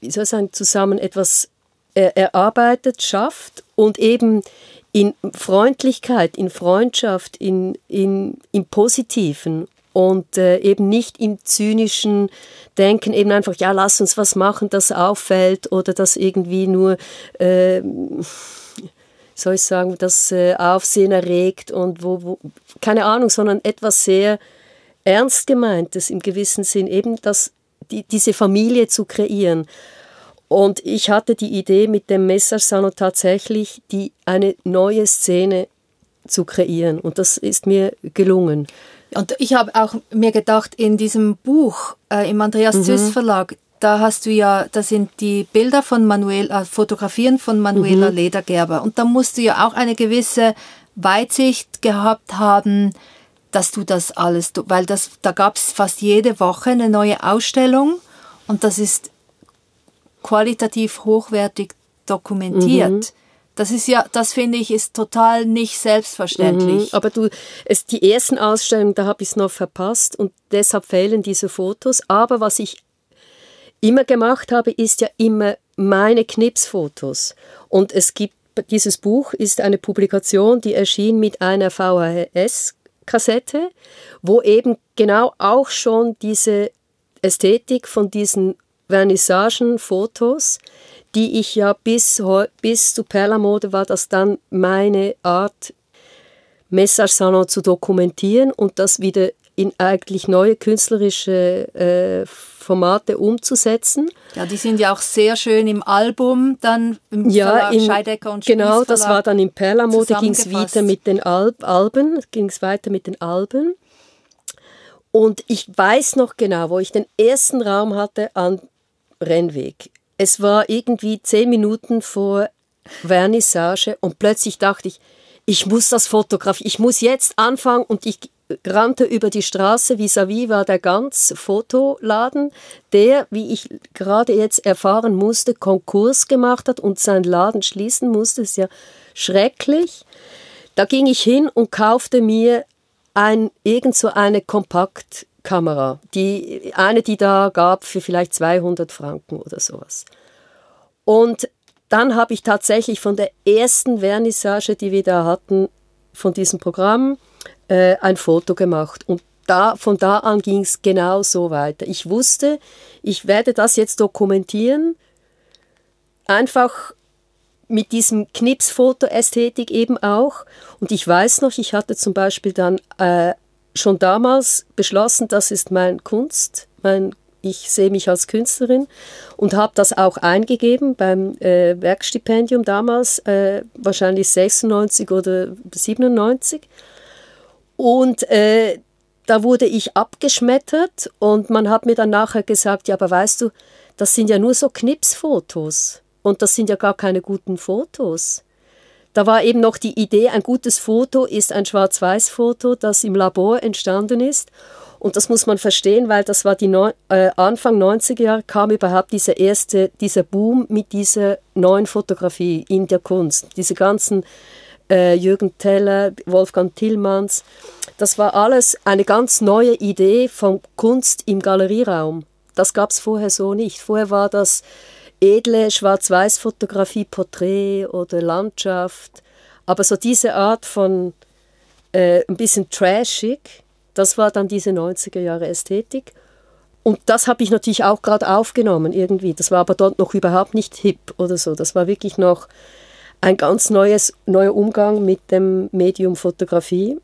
wie soll ich sagen, zusammen etwas äh, erarbeitet, schafft und eben in Freundlichkeit, in Freundschaft, in, in, im Positiven und äh, eben nicht im zynischen Denken, eben einfach, ja, lass uns was machen, das auffällt oder das irgendwie nur, äh, soll ich sagen, das äh, Aufsehen erregt und wo, wo, keine Ahnung, sondern etwas sehr ernst gemeintes im gewissen Sinn, eben das, die, diese Familie zu kreieren. Und ich hatte die Idee mit dem Messersalon tatsächlich, die eine neue Szene zu kreieren. Und das ist mir gelungen. Und ich habe auch mir gedacht, in diesem Buch äh, im Andreas mhm. Züss Verlag, da hast du ja, da sind die Bilder von Manuel, äh, Fotografien von Manuela mhm. Ledergerber. Und da musst du ja auch eine gewisse Weitsicht gehabt haben, dass du das alles, weil das, da gab es fast jede Woche eine neue Ausstellung und das ist qualitativ hochwertig dokumentiert. Mhm. Das ist ja, das finde ich, ist total nicht selbstverständlich. Mhm, aber du, es, die ersten Ausstellungen, da habe ich es noch verpasst und deshalb fehlen diese Fotos. Aber was ich immer gemacht habe, ist ja immer meine Knipsfotos. Und es gibt, dieses Buch ist eine Publikation, die erschien mit einer VHS-Kassette, wo eben genau auch schon diese Ästhetik von diesen Vernissagen, Fotos, die ich ja bis, bis zu Perlamode war das dann meine Art, Message-Salon zu dokumentieren und das wieder in eigentlich neue künstlerische äh, Formate umzusetzen. Ja, die sind ja auch sehr schön im Album, dann im ja, Verlag in, Scheidecker und Genau, das war dann in Perlamode, ging es weiter mit den Alb Alben, ging es weiter mit den Alben. Und ich weiß noch genau, wo ich den ersten Raum hatte an Rennweg. Es war irgendwie zehn Minuten vor Vernissage und plötzlich dachte ich, ich muss das fotografieren, ich muss jetzt anfangen und ich rannte über die Straße, vis-à-vis -vis war der ganz Fotoladen, der, wie ich gerade jetzt erfahren musste, Konkurs gemacht hat und seinen Laden schließen musste, das ist ja schrecklich. Da ging ich hin und kaufte mir ein, irgend so eine Kompakt Kamera. Die, eine, die da gab für vielleicht 200 Franken oder sowas. Und dann habe ich tatsächlich von der ersten Vernissage, die wir da hatten, von diesem Programm, äh, ein Foto gemacht. Und da, von da an ging es genau so weiter. Ich wusste, ich werde das jetzt dokumentieren, einfach mit diesem Knipsfoto-Ästhetik eben auch. Und ich weiß noch, ich hatte zum Beispiel dann äh, schon damals beschlossen, das ist mein Kunst, mein, ich sehe mich als Künstlerin und habe das auch eingegeben beim äh, Werkstipendium damals, äh, wahrscheinlich 96 oder 97. Und äh, da wurde ich abgeschmettert und man hat mir dann nachher gesagt, ja, aber weißt du, das sind ja nur so Knipsfotos und das sind ja gar keine guten Fotos. Da war eben noch die Idee, ein gutes Foto ist ein Schwarz-Weiß-Foto, das im Labor entstanden ist. Und das muss man verstehen, weil das war die Neu äh, Anfang 90er Jahre kam überhaupt dieser erste, dieser Boom mit dieser neuen Fotografie in der Kunst. Diese ganzen äh, Jürgen Teller, Wolfgang Tillmanns. Das war alles eine ganz neue Idee von Kunst im Galerieraum. Das gab es vorher so nicht. Vorher war das edle Schwarz-Weiß-Fotografie, Porträt oder Landschaft. Aber so diese Art von äh, ein bisschen trashig, das war dann diese 90er Jahre Ästhetik. Und das habe ich natürlich auch gerade aufgenommen irgendwie. Das war aber dort noch überhaupt nicht hip oder so. Das war wirklich noch ein ganz neues, neuer Umgang mit dem Medium Fotografie.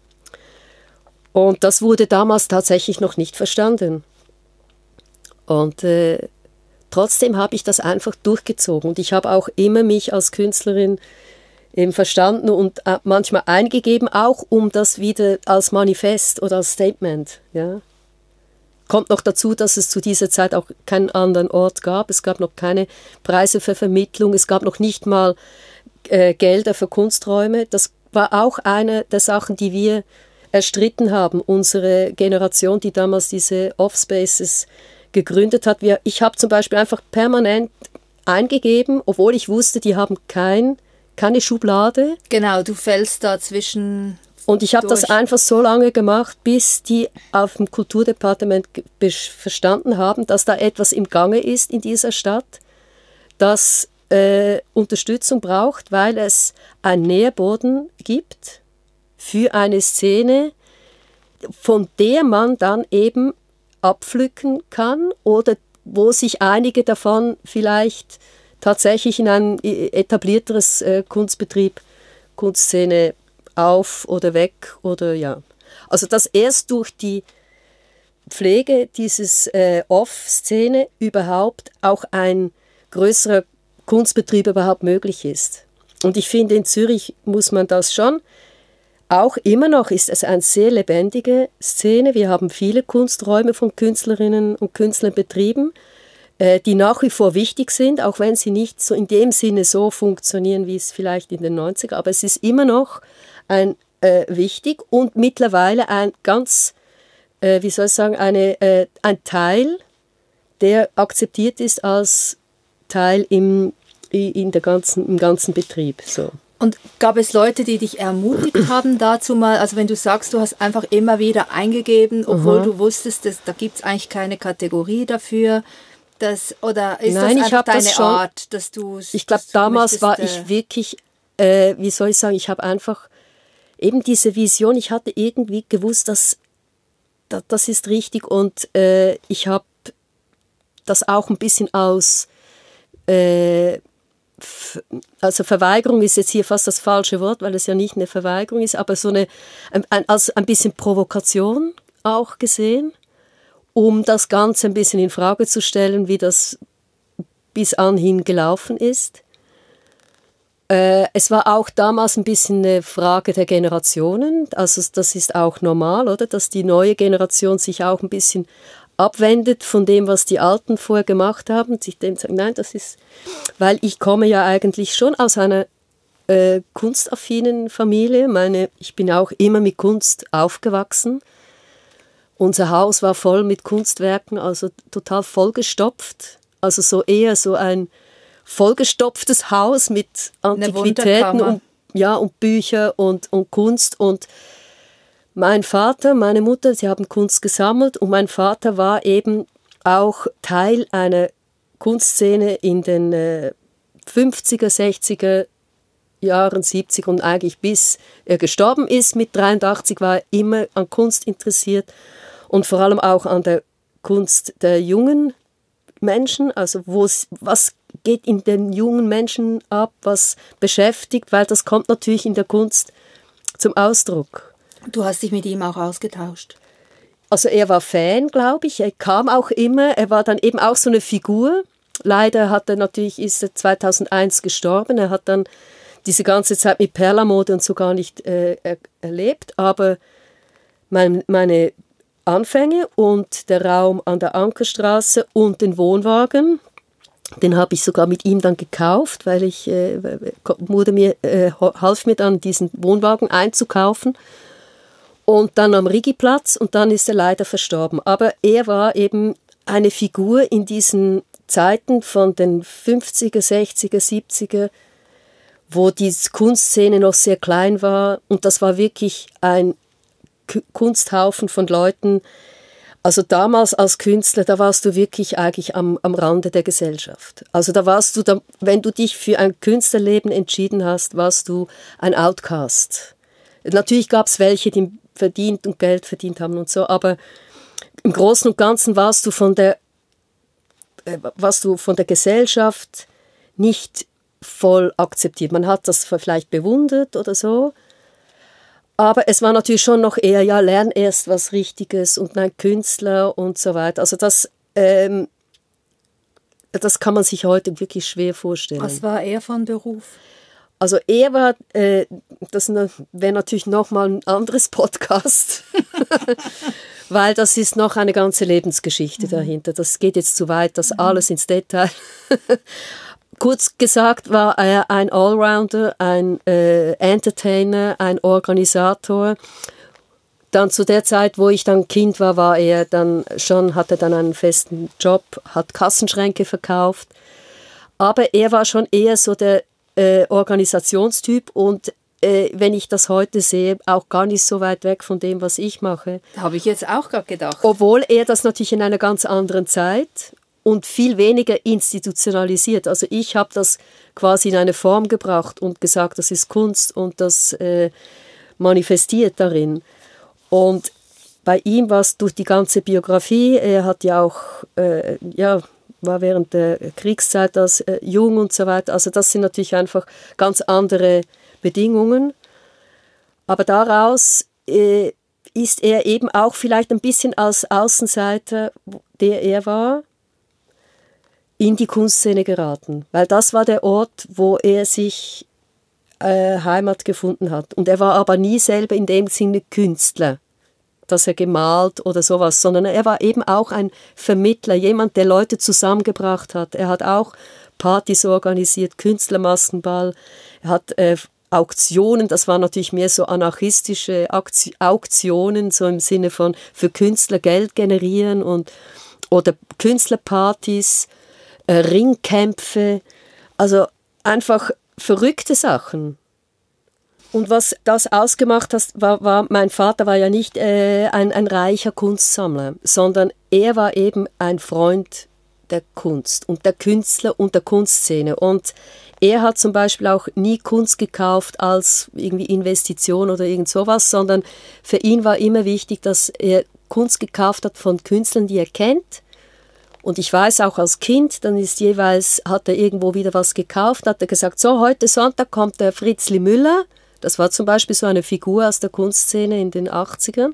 Und das wurde damals tatsächlich noch nicht verstanden. Und äh, trotzdem habe ich das einfach durchgezogen. Und ich habe auch immer mich als Künstlerin eben verstanden und äh, manchmal eingegeben, auch um das wieder als Manifest oder als Statement. Ja. Kommt noch dazu, dass es zu dieser Zeit auch keinen anderen Ort gab. Es gab noch keine Preise für Vermittlung. Es gab noch nicht mal äh, Gelder für Kunsträume. Das war auch eine der Sachen, die wir erstritten haben. Unsere Generation, die damals diese Offspaces gegründet hat. Wir, ich habe zum Beispiel einfach permanent eingegeben, obwohl ich wusste, die haben kein, keine Schublade. Genau, du fällst da zwischen und ich habe das einfach so lange gemacht, bis die auf dem Kulturdepartement verstanden haben, dass da etwas im Gange ist in dieser Stadt, das äh, Unterstützung braucht, weil es einen Nährboden gibt für eine Szene, von der man dann eben abpflücken kann oder wo sich einige davon vielleicht tatsächlich in ein etablierteres äh, Kunstbetrieb, Kunstszene auf oder weg oder ja. Also dass erst durch die Pflege dieses äh, Off-Szene überhaupt auch ein größerer Kunstbetrieb überhaupt möglich ist. Und ich finde, in Zürich muss man das schon. Auch immer noch ist es eine sehr lebendige Szene. Wir haben viele Kunsträume von Künstlerinnen und Künstlern betrieben, äh, die nach wie vor wichtig sind, auch wenn sie nicht so in dem Sinne so funktionieren, wie es vielleicht in den 90er. Aber es ist immer noch ein, äh, wichtig und mittlerweile ein ganz, äh, wie soll ich sagen, eine, äh, ein Teil, der akzeptiert ist als Teil im, in der ganzen, im ganzen Betrieb. So. Und gab es Leute, die dich ermutigt *clears throat* haben dazu mal, also wenn du sagst, du hast einfach immer wieder eingegeben, obwohl Aha. du wusstest, dass, da gibt es eigentlich keine Kategorie dafür, das, oder ist Nein, das einfach deine das schon, Art, dass du Ich glaube, damals war ich äh, wirklich, äh, wie soll ich sagen, ich habe einfach eben diese Vision, ich hatte irgendwie gewusst, dass, dass das ist richtig und äh, ich habe das auch ein bisschen aus, äh, also Verweigerung ist jetzt hier fast das falsche Wort, weil es ja nicht eine Verweigerung ist, aber so eine, ein, als ein bisschen Provokation auch gesehen, um das Ganze ein bisschen in Frage zu stellen, wie das bis anhin gelaufen ist. Äh, es war auch damals ein bisschen eine Frage der Generationen. Also das ist auch normal, oder? Dass die neue Generation sich auch ein bisschen abwendet von dem, was die Alten vorher gemacht haben. Sich dem sagen, nein, das ist, weil ich komme ja eigentlich schon aus einer äh, kunstaffinen Familie. Meine, ich bin auch immer mit Kunst aufgewachsen. Unser Haus war voll mit Kunstwerken, also total vollgestopft. Also so eher so ein vollgestopftes Haus mit Antiquitäten und, ja, und Bücher und, und Kunst. Und mein Vater, meine Mutter, sie haben Kunst gesammelt und mein Vater war eben auch Teil einer Kunstszene in den äh, 50er, 60er Jahren, 70 und eigentlich bis er gestorben ist mit 83 war er immer an Kunst interessiert und vor allem auch an der Kunst der jungen Menschen, also was geht in den jungen Menschen ab, was beschäftigt, weil das kommt natürlich in der Kunst zum Ausdruck. Du hast dich mit ihm auch ausgetauscht. Also er war Fan, glaube ich. Er kam auch immer. Er war dann eben auch so eine Figur. Leider hat er natürlich ist er 2001 gestorben. Er hat dann diese ganze Zeit mit Perlamode und so gar nicht äh, er, erlebt. Aber mein, meine Anfänge und der Raum an der Ankerstraße und den Wohnwagen, den habe ich sogar mit ihm dann gekauft, weil ich äh, wurde mir äh, half mir dann diesen Wohnwagen einzukaufen und dann am Rigiplatz und dann ist er leider verstorben. Aber er war eben eine Figur in diesen Zeiten von den 50er, 60er, 70er, wo die Kunstszene noch sehr klein war und das war wirklich ein Kunsthaufen von Leuten, also damals als Künstler, da warst du wirklich eigentlich am, am Rande der Gesellschaft. Also da warst du, da, wenn du dich für ein Künstlerleben entschieden hast, warst du ein Outcast. Natürlich gab es welche, die verdient und Geld verdient haben und so, aber im Großen und Ganzen warst du von der, äh, warst du von der Gesellschaft nicht voll akzeptiert. Man hat das vielleicht bewundert oder so. Aber es war natürlich schon noch eher, ja, lern erst was Richtiges und nein, Künstler und so weiter. Also das, ähm, das kann man sich heute wirklich schwer vorstellen. Was war er von Beruf? Also er war, äh, das wäre natürlich nochmal ein anderes Podcast, *laughs* weil das ist noch eine ganze Lebensgeschichte mhm. dahinter. Das geht jetzt zu weit, das mhm. alles ins Detail. *laughs* Kurz gesagt war er ein Allrounder, ein äh, Entertainer, ein Organisator. Dann zu der Zeit, wo ich dann Kind war, war er dann schon, hatte dann einen festen Job, hat Kassenschränke verkauft. Aber er war schon eher so der äh, Organisationstyp und äh, wenn ich das heute sehe, auch gar nicht so weit weg von dem, was ich mache. Habe ich jetzt auch gerade gedacht. Obwohl er das natürlich in einer ganz anderen Zeit und viel weniger institutionalisiert. Also ich habe das quasi in eine Form gebracht und gesagt, das ist Kunst und das äh, manifestiert darin. Und bei ihm war es durch die ganze Biografie, er hat ja auch, äh, ja, war während der Kriegszeit als äh, jung und so weiter. Also das sind natürlich einfach ganz andere Bedingungen. Aber daraus äh, ist er eben auch vielleicht ein bisschen als Außenseiter, der er war, in die Kunstszene geraten, weil das war der Ort, wo er sich äh, Heimat gefunden hat. Und er war aber nie selber in dem Sinne Künstler, dass er gemalt oder sowas, sondern er war eben auch ein Vermittler, jemand, der Leute zusammengebracht hat. Er hat auch Partys organisiert, Künstlermaskenball, er hat äh, Auktionen, das waren natürlich mehr so anarchistische Auktionen, so im Sinne von für Künstler Geld generieren und oder Künstlerpartys äh, Ringkämpfe, also einfach verrückte Sachen. Und was das ausgemacht hat, war, war mein Vater war ja nicht äh, ein, ein reicher Kunstsammler, sondern er war eben ein Freund der Kunst und der Künstler und der Kunstszene. Und er hat zum Beispiel auch nie Kunst gekauft als irgendwie Investition oder irgend sowas, sondern für ihn war immer wichtig, dass er Kunst gekauft hat von Künstlern, die er kennt und ich weiß auch als Kind, dann ist jeweils, hat er irgendwo wieder was gekauft, hat er gesagt, so, heute Sonntag kommt der Fritzli Müller. Das war zum Beispiel so eine Figur aus der Kunstszene in den 80ern.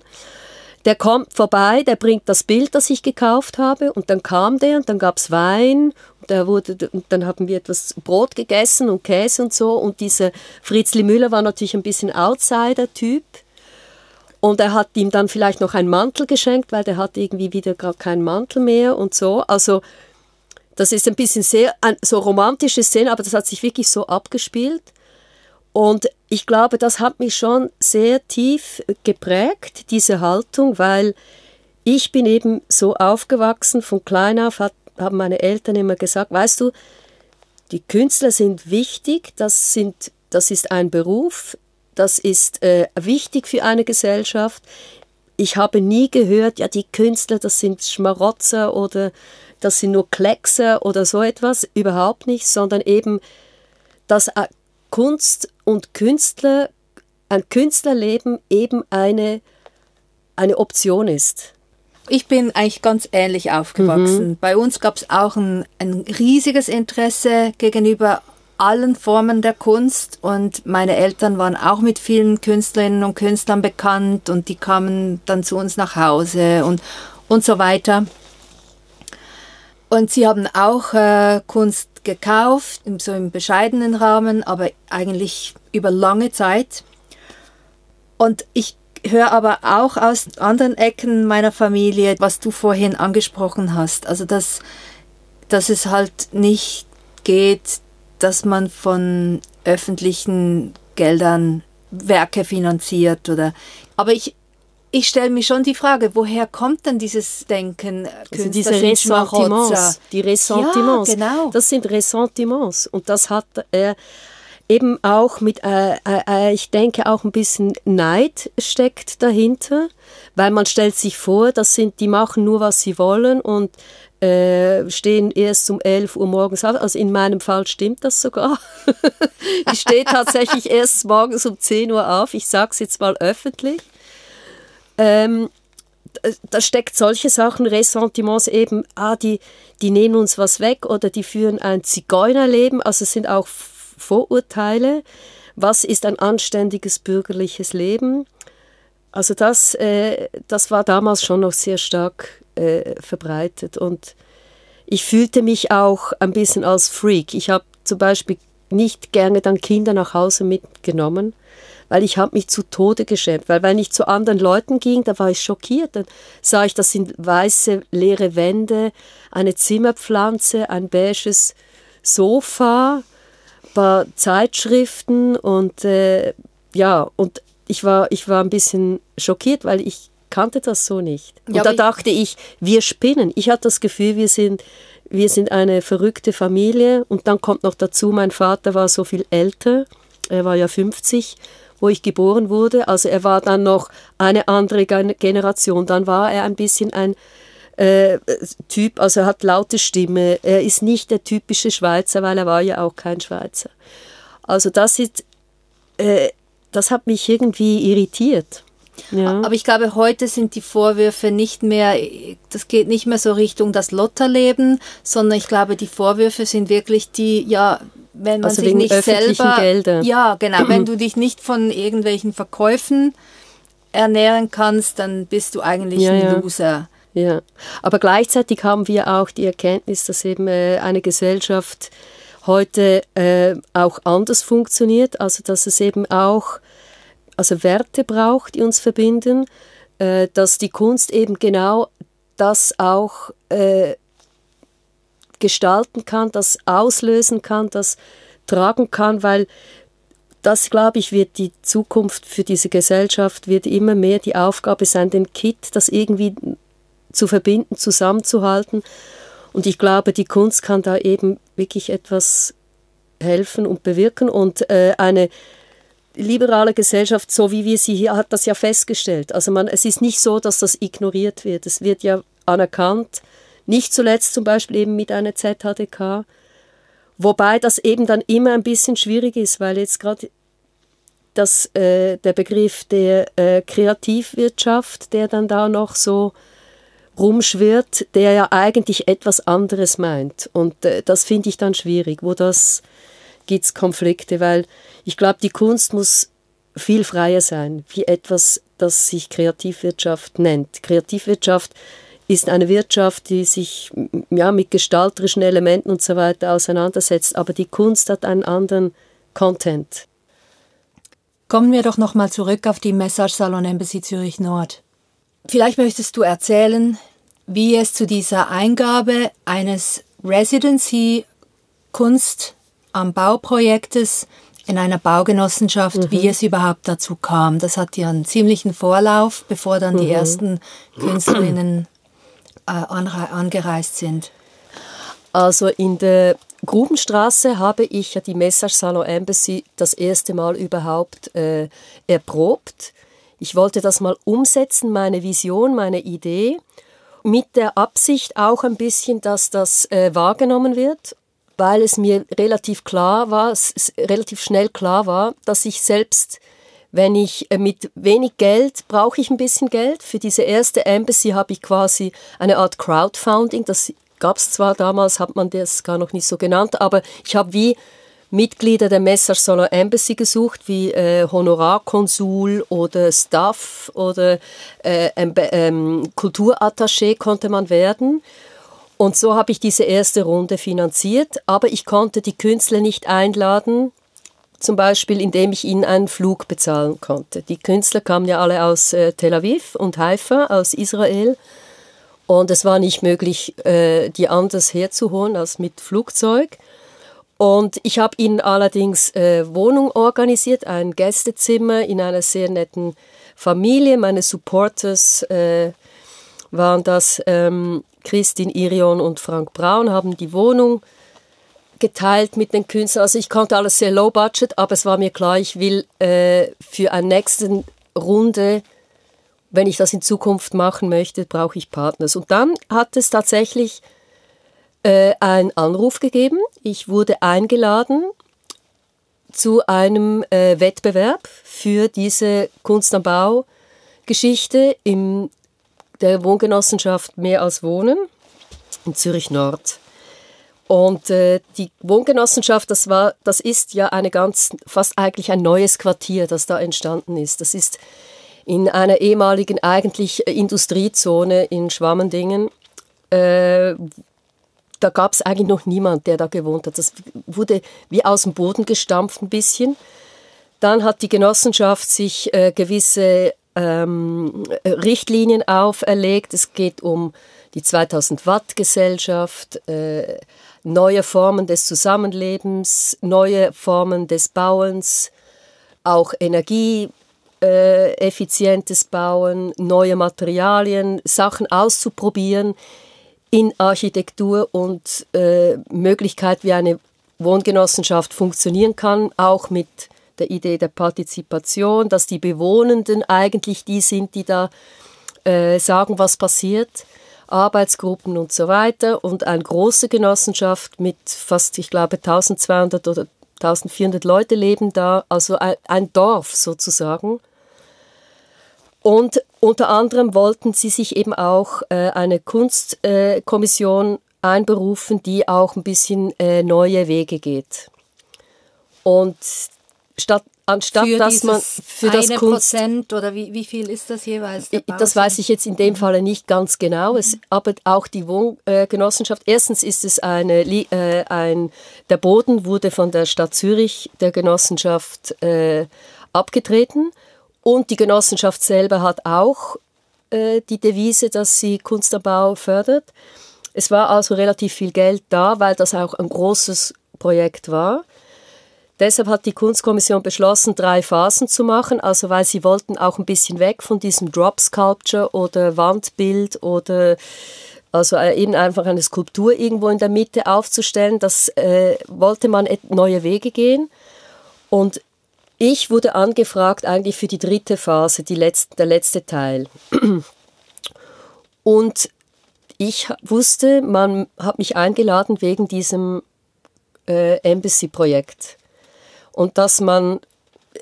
Der kommt vorbei, der bringt das Bild, das ich gekauft habe, und dann kam der und dann gab es Wein und, der wurde, und dann haben wir etwas Brot gegessen und Käse und so. Und dieser Fritzli Müller war natürlich ein bisschen Outsider-Typ. Und er hat ihm dann vielleicht noch einen Mantel geschenkt, weil der hat irgendwie wieder gar keinen Mantel mehr und so. Also das ist ein bisschen sehr so romantische Szene, aber das hat sich wirklich so abgespielt. Und ich glaube, das hat mich schon sehr tief geprägt, diese Haltung, weil ich bin eben so aufgewachsen, von klein auf hat, haben meine Eltern immer gesagt, weißt du, die Künstler sind wichtig, das, sind, das ist ein Beruf, das ist äh, wichtig für eine Gesellschaft. Ich habe nie gehört, ja, die Künstler, das sind Schmarotzer oder das sind nur Kleckser oder so etwas. Überhaupt nicht, sondern eben, dass äh, Kunst und Künstler, ein Künstlerleben eben eine, eine Option ist. Ich bin eigentlich ganz ähnlich aufgewachsen. Mhm. Bei uns gab es auch ein, ein riesiges Interesse gegenüber allen Formen der Kunst und meine Eltern waren auch mit vielen Künstlerinnen und Künstlern bekannt und die kamen dann zu uns nach Hause und, und so weiter. Und sie haben auch äh, Kunst gekauft, so im bescheidenen Rahmen, aber eigentlich über lange Zeit. Und ich höre aber auch aus anderen Ecken meiner Familie, was du vorhin angesprochen hast. Also, dass, dass es halt nicht geht, dass man von öffentlichen Geldern Werke finanziert oder aber ich ich stelle mir schon die Frage, woher kommt denn dieses Denken? Also diese Ressentiments, die Ressentiments. Ja, genau. Das sind Ressentiments und das hat er eben auch mit, äh, äh, ich denke auch ein bisschen Neid steckt dahinter, weil man stellt sich vor, das sind, die machen nur was sie wollen und äh, stehen erst um 11 Uhr morgens auf. Also in meinem Fall stimmt das sogar. *laughs* ich stehe tatsächlich erst morgens um 10 Uhr auf. Ich sage es jetzt mal öffentlich. Ähm, da steckt solche Sachen, Ressentiments eben, ah, die, die nehmen uns was weg oder die führen ein Zigeunerleben. Also es sind auch Vorurteile. Was ist ein anständiges bürgerliches Leben? Also das, äh, das war damals schon noch sehr stark äh, verbreitet und ich fühlte mich auch ein bisschen als Freak. Ich habe zum Beispiel nicht gerne dann Kinder nach Hause mitgenommen, weil ich habe mich zu Tode geschämt. Weil wenn ich zu anderen Leuten ging, da war ich schockiert. Dann sah ich, das sind weiße leere Wände, eine Zimmerpflanze, ein beiges Sofa, paar Zeitschriften und äh, ja und ich war ich war ein bisschen schockiert, weil ich kannte das so nicht. Und ja, da dachte ich, wir spinnen. Ich hatte das Gefühl, wir sind wir sind eine verrückte Familie und dann kommt noch dazu, mein Vater war so viel älter, er war ja 50, wo ich geboren wurde, also er war dann noch eine andere Generation, dann war er ein bisschen ein äh, Typ, also er hat laute Stimme, er ist nicht der typische Schweizer, weil er war ja auch kein Schweizer. Also das ist, äh, das hat mich irgendwie irritiert. Ja. Aber ich glaube, heute sind die Vorwürfe nicht mehr, das geht nicht mehr so Richtung das Lotterleben, sondern ich glaube, die Vorwürfe sind wirklich die, ja, wenn man also sich nicht selber, Gelder. ja, genau, wenn du *clears throat* dich nicht von irgendwelchen Verkäufen ernähren kannst, dann bist du eigentlich ja, ein Loser. Ja, aber gleichzeitig haben wir auch die Erkenntnis, dass eben äh, eine Gesellschaft heute äh, auch anders funktioniert, also dass es eben auch also Werte braucht, die uns verbinden, äh, dass die Kunst eben genau das auch äh, gestalten kann, das auslösen kann, das tragen kann, weil das, glaube ich, wird die Zukunft für diese Gesellschaft, wird immer mehr die Aufgabe sein, den Kit, das irgendwie zu verbinden, zusammenzuhalten. Und ich glaube, die Kunst kann da eben wirklich etwas helfen und bewirken und äh, eine liberale Gesellschaft, so wie wir sie hier, hat das ja festgestellt. Also man, es ist nicht so, dass das ignoriert wird. Es wird ja anerkannt, nicht zuletzt zum Beispiel eben mit einer ZHDK, wobei das eben dann immer ein bisschen schwierig ist, weil jetzt gerade äh, der Begriff der äh, Kreativwirtschaft, der dann da noch so rumschwirrt, der ja eigentlich etwas anderes meint. Und äh, das finde ich dann schwierig, wo das gibt es Konflikte, weil ich glaube, die Kunst muss viel freier sein, wie etwas, das sich Kreativwirtschaft nennt. Kreativwirtschaft ist eine Wirtschaft, die sich ja, mit gestalterischen Elementen und so weiter auseinandersetzt, aber die Kunst hat einen anderen Content. Kommen wir doch nochmal zurück auf die Message Salon Embassy Zürich Nord. Vielleicht möchtest du erzählen, wie es zu dieser Eingabe eines Residency Kunst am Bauprojektes in einer Baugenossenschaft, mhm. wie es überhaupt dazu kam. Das hat ja einen ziemlichen Vorlauf, bevor dann mhm. die ersten Künstlerinnen angereist sind. Also in der Grubenstraße habe ich ja die Message Salon Embassy das erste Mal überhaupt äh, erprobt. Ich wollte das mal umsetzen, meine Vision, meine Idee, mit der Absicht auch ein bisschen, dass das äh, wahrgenommen wird weil es mir relativ klar war, relativ schnell klar war, dass ich selbst, wenn ich äh, mit wenig Geld, brauche ich ein bisschen Geld. Für diese erste Embassy habe ich quasi eine Art Crowdfunding. Das gab es zwar damals, hat man das gar noch nicht so genannt, aber ich habe wie Mitglieder der Message Solar Embassy gesucht, wie äh, Honorarkonsul oder Staff oder äh, ähm, Kulturattaché konnte man werden. Und so habe ich diese erste Runde finanziert, aber ich konnte die Künstler nicht einladen, zum Beispiel indem ich ihnen einen Flug bezahlen konnte. Die Künstler kamen ja alle aus äh, Tel Aviv und Haifa, aus Israel. Und es war nicht möglich, äh, die anders herzuholen als mit Flugzeug. Und ich habe ihnen allerdings äh, Wohnung organisiert, ein Gästezimmer in einer sehr netten Familie. Meine Supporters äh, waren das ähm, Christine Irion und Frank Braun haben die Wohnung geteilt mit den Künstlern. Also ich konnte alles sehr low budget, aber es war mir klar, ich will äh, für eine nächste Runde, wenn ich das in Zukunft machen möchte, brauche ich Partners. Und dann hat es tatsächlich äh, einen Anruf gegeben. Ich wurde eingeladen zu einem äh, Wettbewerb für diese Kunst am Bau Geschichte im der Wohngenossenschaft Mehr als Wohnen in Zürich Nord. Und äh, die Wohngenossenschaft, das war, das ist ja eine ganz, fast eigentlich ein neues Quartier, das da entstanden ist. Das ist in einer ehemaligen eigentlich Industriezone in Schwammendingen. Äh, da gab es eigentlich noch niemand, der da gewohnt hat. Das wurde wie aus dem Boden gestampft ein bisschen. Dann hat die Genossenschaft sich äh, gewisse ähm, Richtlinien auferlegt. Es geht um die 2000 Watt Gesellschaft, äh, neue Formen des Zusammenlebens, neue Formen des Bauens, auch energieeffizientes Bauen, neue Materialien, Sachen auszuprobieren in Architektur und äh, Möglichkeit, wie eine Wohngenossenschaft funktionieren kann, auch mit der Idee der Partizipation, dass die Bewohnenden eigentlich die sind, die da äh, sagen, was passiert. Arbeitsgruppen und so weiter und eine große Genossenschaft mit fast, ich glaube, 1200 oder 1400 Leute leben da, also ein, Dorf sozusagen. Und unter anderem wollten sie sich eben auch äh, eine Kunstkommission äh, einberufen, die auch ein bisschen äh, neue Wege geht. Und statt anstatt für dass man für das Kunst Prozent oder wie, wie viel ist das jeweils? Das weiß ich jetzt in dem Falle nicht ganz genau. Es, aber auch die Wohngenossenschaft. Erstens ist es eine, äh, ein der Boden wurde von der Stadt Zürich der Genossenschaft äh, abgetreten und die Genossenschaft selber hat auch äh, die Devise, dass sie Kunst am Bau fördert. Es war also relativ viel Geld da, weil das auch ein großes Projekt war. Deshalb hat die Kunstkommission beschlossen, drei Phasen zu machen, also weil sie wollten auch ein bisschen weg von diesem Drop Sculpture oder Wandbild oder also äh, eben einfach eine Skulptur irgendwo in der Mitte aufzustellen. Das äh, wollte man neue Wege gehen. Und ich wurde angefragt eigentlich für die dritte Phase, die letzte, der letzte Teil. *clears throat* Und ich wusste, man hat mich eingeladen wegen diesem äh, Embassy-Projekt und dass man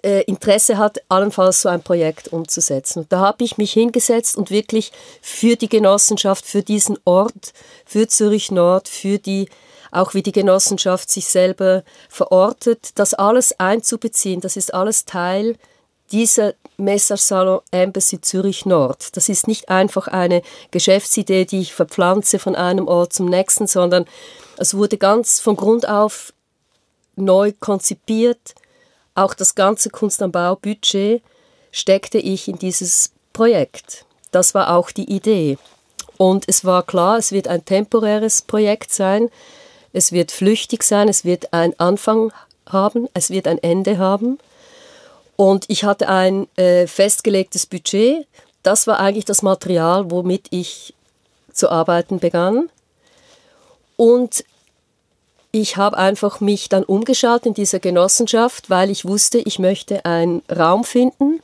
äh, Interesse hat, allenfalls so ein Projekt umzusetzen. Und da habe ich mich hingesetzt und wirklich für die Genossenschaft, für diesen Ort, für Zürich Nord, für die auch wie die Genossenschaft sich selber verortet, das alles einzubeziehen, das ist alles Teil dieser Messersalon Embassy Zürich Nord. Das ist nicht einfach eine Geschäftsidee, die ich verpflanze von einem Ort zum nächsten, sondern es wurde ganz von Grund auf neu konzipiert. Auch das ganze Kunst am Bau Budget steckte ich in dieses Projekt. Das war auch die Idee. Und es war klar, es wird ein temporäres Projekt sein. Es wird flüchtig sein, es wird einen Anfang haben, es wird ein Ende haben. Und ich hatte ein äh, festgelegtes Budget. Das war eigentlich das Material, womit ich zu arbeiten begann. Und ich habe einfach mich dann umgeschaut in dieser Genossenschaft, weil ich wusste, ich möchte einen Raum finden,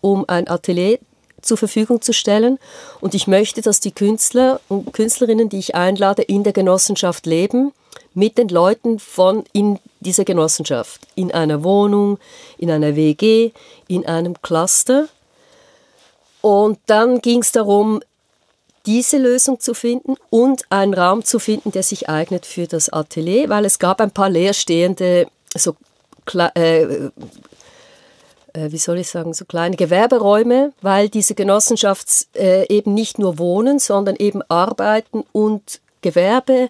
um ein Atelier zur Verfügung zu stellen. Und ich möchte, dass die Künstler und Künstlerinnen, die ich einlade, in der Genossenschaft leben, mit den Leuten von in dieser Genossenschaft. In einer Wohnung, in einer WG, in einem Cluster. Und dann ging es darum, diese Lösung zu finden und einen Raum zu finden, der sich eignet für das Atelier, weil es gab ein paar leerstehende, so äh, äh, wie soll ich sagen, so kleine Gewerberäume, weil diese Genossenschaft äh, eben nicht nur wohnen, sondern eben arbeiten und Gewerbe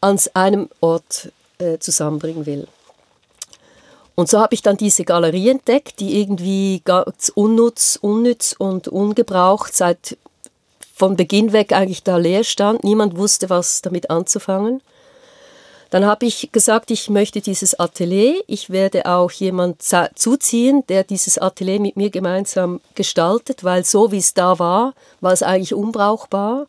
an einem Ort äh, zusammenbringen will. Und so habe ich dann diese Galerie entdeckt, die irgendwie ganz unnutz, unnütz und ungebraucht seit von Beginn weg eigentlich da leer stand. Niemand wusste, was damit anzufangen. Dann habe ich gesagt, ich möchte dieses Atelier. Ich werde auch jemand zuziehen, der dieses Atelier mit mir gemeinsam gestaltet, weil so wie es da war, war es eigentlich unbrauchbar.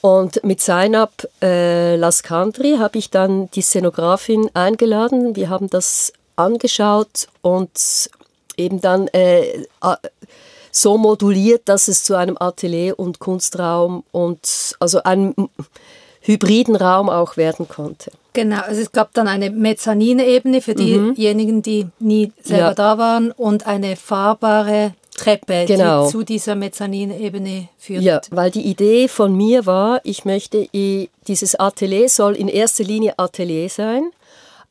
Und mit Zainab äh, Laskandri habe ich dann die Szenografin eingeladen. Wir haben das angeschaut und eben dann äh, so moduliert, dass es zu einem Atelier und Kunstraum und also einem hybriden Raum auch werden konnte. Genau, also es gab dann eine Mezzanine-Ebene für mhm. diejenigen, die nie selber ja. da waren und eine fahrbare Treppe, Genau. die zu dieser Mezzaninebene führt. Ja, weil die Idee von mir war, ich möchte, dieses Atelier soll in erster Linie Atelier sein.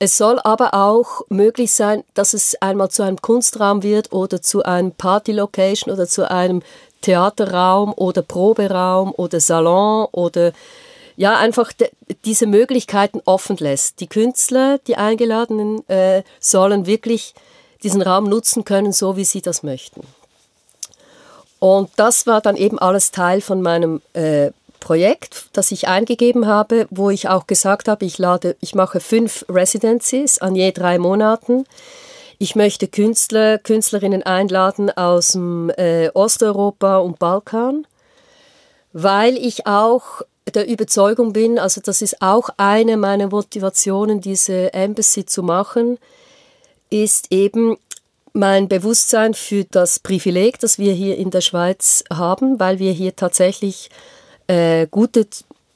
Es soll aber auch möglich sein, dass es einmal zu einem Kunstraum wird oder zu einem Party-Location oder zu einem Theaterraum oder Proberaum oder Salon oder ja, einfach diese Möglichkeiten offen lässt. Die Künstler, die Eingeladenen, äh, sollen wirklich diesen Raum nutzen können, so wie sie das möchten. Und das war dann eben alles Teil von meinem äh, Projekt, das ich eingegeben habe, wo ich auch gesagt habe, ich lade, ich mache fünf Residencies an je drei Monaten. Ich möchte Künstler, Künstlerinnen einladen aus dem äh, Osteuropa und Balkan, weil ich auch der Überzeugung bin, also das ist auch eine meiner Motivationen, diese Embassy zu machen, ist eben mein Bewusstsein für das Privileg, das wir hier in der Schweiz haben, weil wir hier tatsächlich äh, gute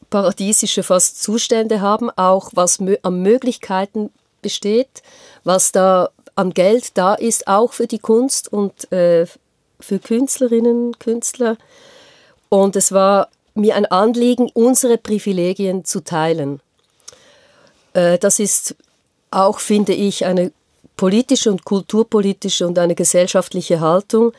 paradiesische fast Zustände haben, auch was mö an Möglichkeiten besteht, was da an Geld da ist, auch für die Kunst und äh, für Künstlerinnen, Künstler. Und es war mir ein Anliegen, unsere Privilegien zu teilen. Äh, das ist auch, finde ich, eine politische und kulturpolitische und eine gesellschaftliche Haltung,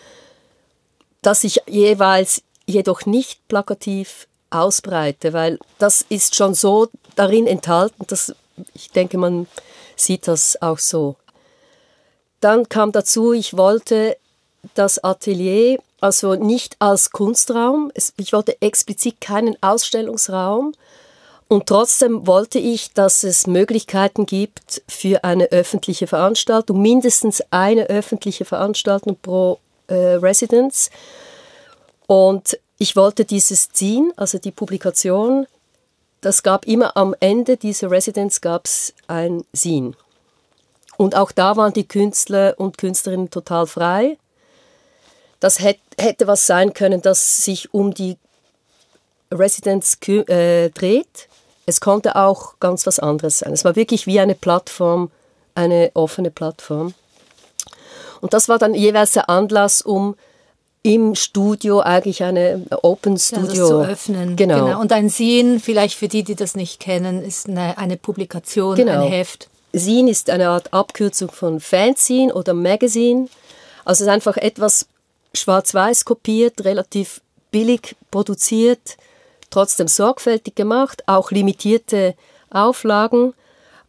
dass ich jeweils jedoch nicht plakativ ausbreite, weil das ist schon so darin enthalten, dass ich denke, man sieht das auch so. Dann kam dazu, ich wollte das Atelier also nicht als Kunstraum, ich wollte explizit keinen Ausstellungsraum und trotzdem wollte ich, dass es Möglichkeiten gibt für eine öffentliche Veranstaltung, mindestens eine öffentliche Veranstaltung pro äh, Residence. Und ich wollte dieses ziehen, also die Publikation, das gab immer am Ende dieser Residenz gab es ein Sin. Und auch da waren die Künstler und Künstlerinnen total frei. Das hätte, was sein können, das sich um die Residenz äh, dreht. Es konnte auch ganz was anderes sein. Es war wirklich wie eine Plattform, eine offene Plattform. Und das war dann jeweils der Anlass, um im Studio eigentlich eine Open Ja, Studio zu öffnen. Genau. Und ein Sehen, vielleicht für die, die das nicht kennen, ist eine, eine Publikation, Genau. ein Heft. Zine ist eine Art Abkürzung von Fanzine oder Magazine. Also es ist einfach etwas schwarz-weiß kopiert, relativ billig produziert, trotzdem sorgfältig gemacht, auch limitierte Auflagen,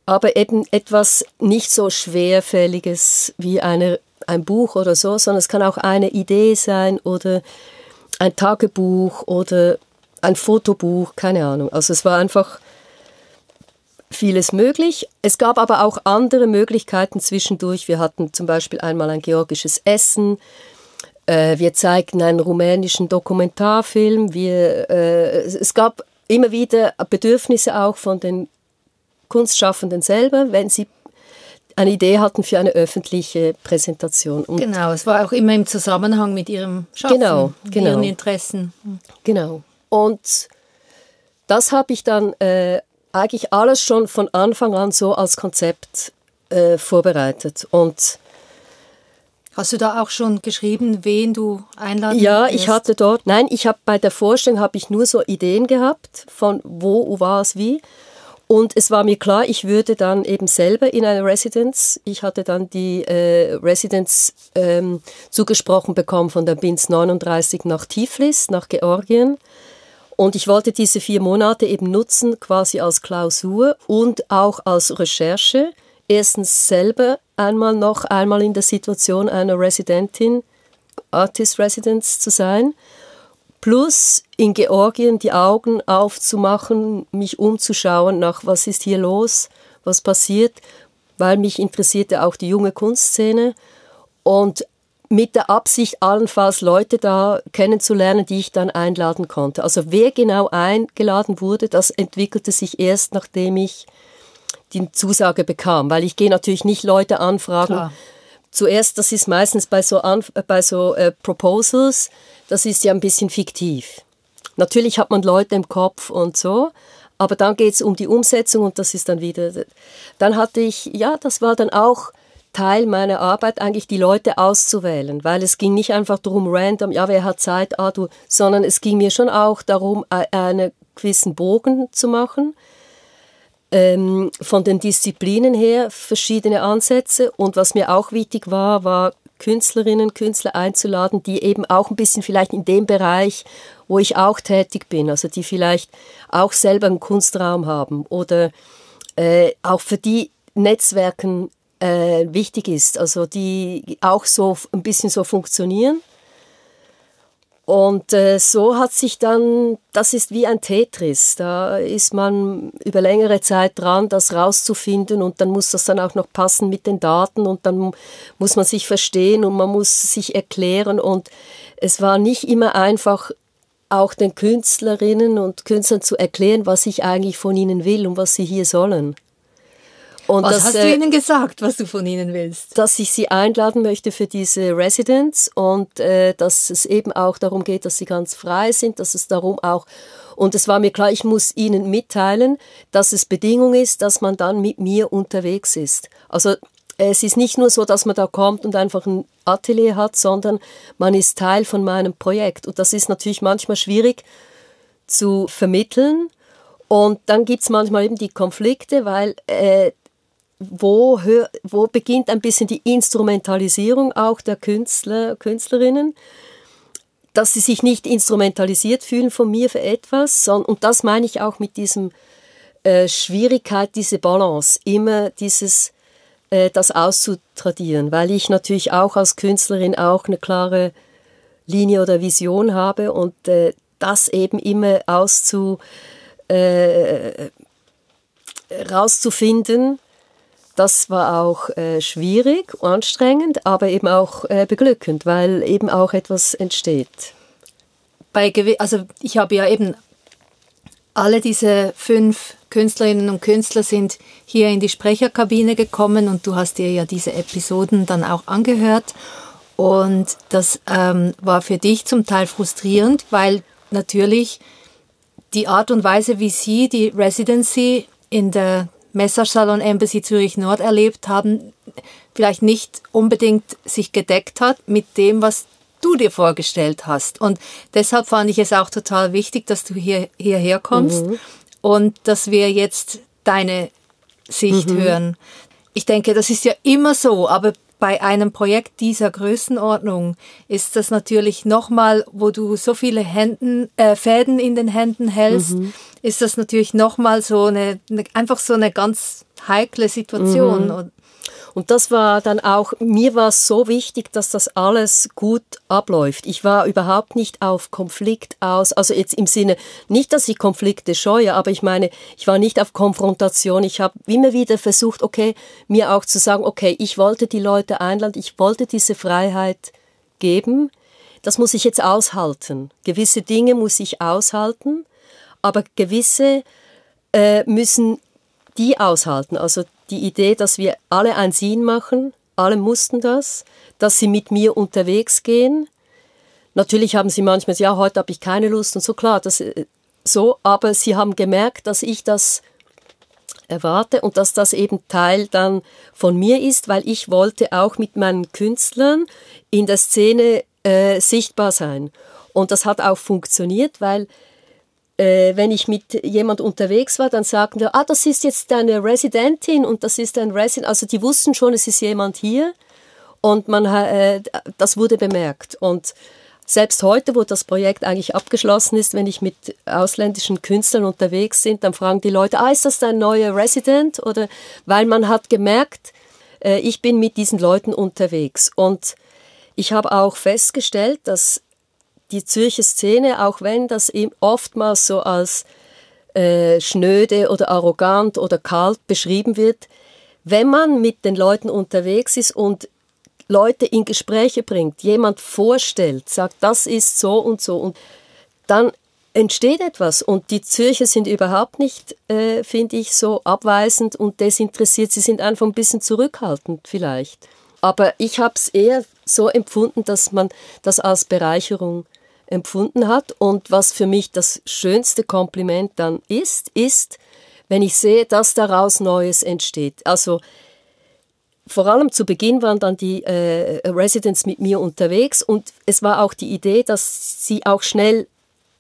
aber eben etwas nicht so schwerfälliges wie eine, ein Buch oder so, sondern es kann auch eine Idee sein oder ein Tagebuch oder ein Fotobuch, keine Ahnung. Also es war einfach vieles möglich. Es gab aber auch andere Möglichkeiten zwischendurch. Wir hatten zum Beispiel einmal ein georgisches Essen. Äh, wir zeigten einen rumänischen Dokumentarfilm. Wir, äh, es gab immer wieder Bedürfnisse auch von den Kunstschaffenden selber, wenn sie eine Idee hatten für eine öffentliche Präsentation. Und Genau, es war auch immer im Zusammenhang mit ihrem Schaffen, Genau, genau. ihren Interessen. Genau. Und das habe ich dann äh, eigentlich alles schon von Anfang an so als Konzept äh, vorbereitet. Und Hast du da auch schon geschrieben, wen du einladen ja, wirst? ich hatte dort, nein, ich habe bei der Vorstellung habe ich nur so Ideen gehabt von wo, was, wie. Und es war mir klar, ich würde dann eben selber in eine Residenz, ich hatte dann die äh, Residenz ähm, zugesprochen bekommen von der BINS 39 nach Tiflis, nach Georgien. Und ich wollte diese vier Monate eben nutzen, quasi als Klausur und auch als Recherche. Erstens selber einmal noch einmal in der Situation einer Residentin, Artist Residence zu sein, plus in Georgien die Augen aufzumachen, mich umzuschauen nach, was ist hier los, was passiert, weil mich interessierte auch die junge Kunstszene und mit der Absicht, allenfalls Leute da kennenzulernen, die ich dann einladen konnte. Also wer genau eingeladen wurde, das entwickelte sich erst, nachdem ich die Zusage bekam, weil ich gehe natürlich nicht Leute anfragen. Klar. Zuerst, das ist meistens bei so, Anf äh, bei so äh, Proposals, das ist ja ein bisschen fiktiv. Natürlich hat man Leute im Kopf und so, aber dann geht es um die Umsetzung und das ist dann wieder. Dann hatte ich, ja, das war dann auch Teil meiner Arbeit, eigentlich die Leute auszuwählen, weil es ging nicht einfach darum, random, ja, wer hat Zeit, ah, du, sondern es ging mir schon auch darum, einen gewissen Bogen zu machen, ähm, von den Disziplinen her verschiedene Ansätze und was mir auch wichtig war, war Künstlerinnen, Künstler einzuladen, die eben auch ein bisschen vielleicht in dem Bereich, wo ich auch tätig bin, also die vielleicht auch selber einen Kunstraum haben oder äh, auch für die Netzwerken äh, wichtig ist, also die auch so ein bisschen so funktionieren. Und äh, so hat sich dann, das ist wie ein Tetris, da ist man über längere Zeit dran, das rauszufinden und dann muss das dann auch noch passen mit den Daten und dann muss man sich verstehen und man muss sich erklären und es war nicht immer einfach, auch den Künstlerinnen und Künstlern zu erklären, was ich eigentlich von ihnen will und was sie hier sollen. Und was das, hast du äh, ihnen gesagt, was du von ihnen willst? Dass ich sie einladen möchte für diese Residence und äh, dass es eben auch darum geht, dass sie ganz frei sind, dass es darum auch und es war mir klar, ich muss ihnen mitteilen, dass es Bedingung ist, dass man dann mit mir unterwegs ist. Also es ist nicht nur so, dass man da kommt und einfach ein Atelier hat, sondern man ist Teil von meinem Projekt. Und das ist natürlich manchmal schwierig zu vermitteln. Und dann gibt es manchmal eben die Konflikte, weil äh, wo, wo beginnt ein bisschen die Instrumentalisierung auch der Künstler, Künstlerinnen, dass sie sich nicht instrumentalisiert fühlen von mir für etwas, sondern, und das meine ich auch mit diesem äh, Schwierigkeit, diese Balance, immer dieses, äh, das auszutradieren, weil ich natürlich auch als Künstlerin auch eine klare Linie oder Vision habe und äh, das eben immer auszu, äh, rauszufinden, das war auch äh, schwierig, anstrengend, aber eben auch äh, beglückend, weil eben auch etwas entsteht. Bei, also ich habe ja eben alle diese fünf Künstlerinnen und Künstler sind hier in die Sprecherkabine gekommen und du hast dir ja diese Episoden dann auch angehört. Und das ähm, war für dich zum Teil frustrierend, weil natürlich die Art und Weise, wie sie die Residency in der Messersalon Embassy Zürich Nord erlebt haben, vielleicht nicht unbedingt sich gedeckt hat mit dem, was du dir vorgestellt hast. Und deshalb fand ich es auch total wichtig, dass du hier, hierher kommst mhm. und dass wir jetzt deine Sicht mhm. hören. Ich denke, das ist ja immer so, aber bei einem Projekt dieser Größenordnung ist das natürlich nochmal, wo du so viele Händen, äh, Fäden in den Händen hältst, mhm ist das natürlich nochmal so eine, eine, einfach so eine ganz heikle Situation. Mhm. Und das war dann auch, mir war es so wichtig, dass das alles gut abläuft. Ich war überhaupt nicht auf Konflikt aus, also jetzt im Sinne, nicht, dass ich Konflikte scheue, aber ich meine, ich war nicht auf Konfrontation. Ich habe immer wieder versucht, okay, mir auch zu sagen, okay, ich wollte die Leute einladen, ich wollte diese Freiheit geben. Das muss ich jetzt aushalten. Gewisse Dinge muss ich aushalten aber gewisse äh, müssen die aushalten. Also die Idee, dass wir alle ein Sinn machen, alle mussten das, dass sie mit mir unterwegs gehen. Natürlich haben sie manchmal, ja, heute habe ich keine Lust und so klar, das, äh, so, aber sie haben gemerkt, dass ich das erwarte und dass das eben Teil dann von mir ist, weil ich wollte auch mit meinen Künstlern in der Szene äh, sichtbar sein. Und das hat auch funktioniert, weil äh, wenn ich mit jemand unterwegs war, dann sagten die, ah, das ist jetzt deine Residentin und das ist ein Resident. Also die wussten schon, es ist jemand hier und man, äh, das wurde bemerkt. Und selbst heute, wo das Projekt eigentlich abgeschlossen ist, wenn ich mit ausländischen Künstlern unterwegs bin, dann fragen die Leute, ah, ist das dein neuer Resident? Oder weil man hat gemerkt, äh, ich bin mit diesen Leuten unterwegs. Und ich habe auch festgestellt, dass die Zürcher Szene, auch wenn das oftmals so als äh, schnöde oder arrogant oder kalt beschrieben wird, wenn man mit den Leuten unterwegs ist und Leute in Gespräche bringt, jemand vorstellt, sagt, das ist so und so, und dann entsteht etwas. Und die Zürcher sind überhaupt nicht, äh, finde ich, so abweisend und desinteressiert. Sie sind einfach ein bisschen zurückhaltend vielleicht. Aber ich habe es eher so empfunden, dass man das als Bereicherung empfunden hat. Und was für mich das schönste Kompliment dann ist, ist, wenn ich sehe, dass daraus Neues entsteht. Also vor allem zu Beginn waren dann die äh, Residents mit mir unterwegs und es war auch die Idee, dass sie auch schnell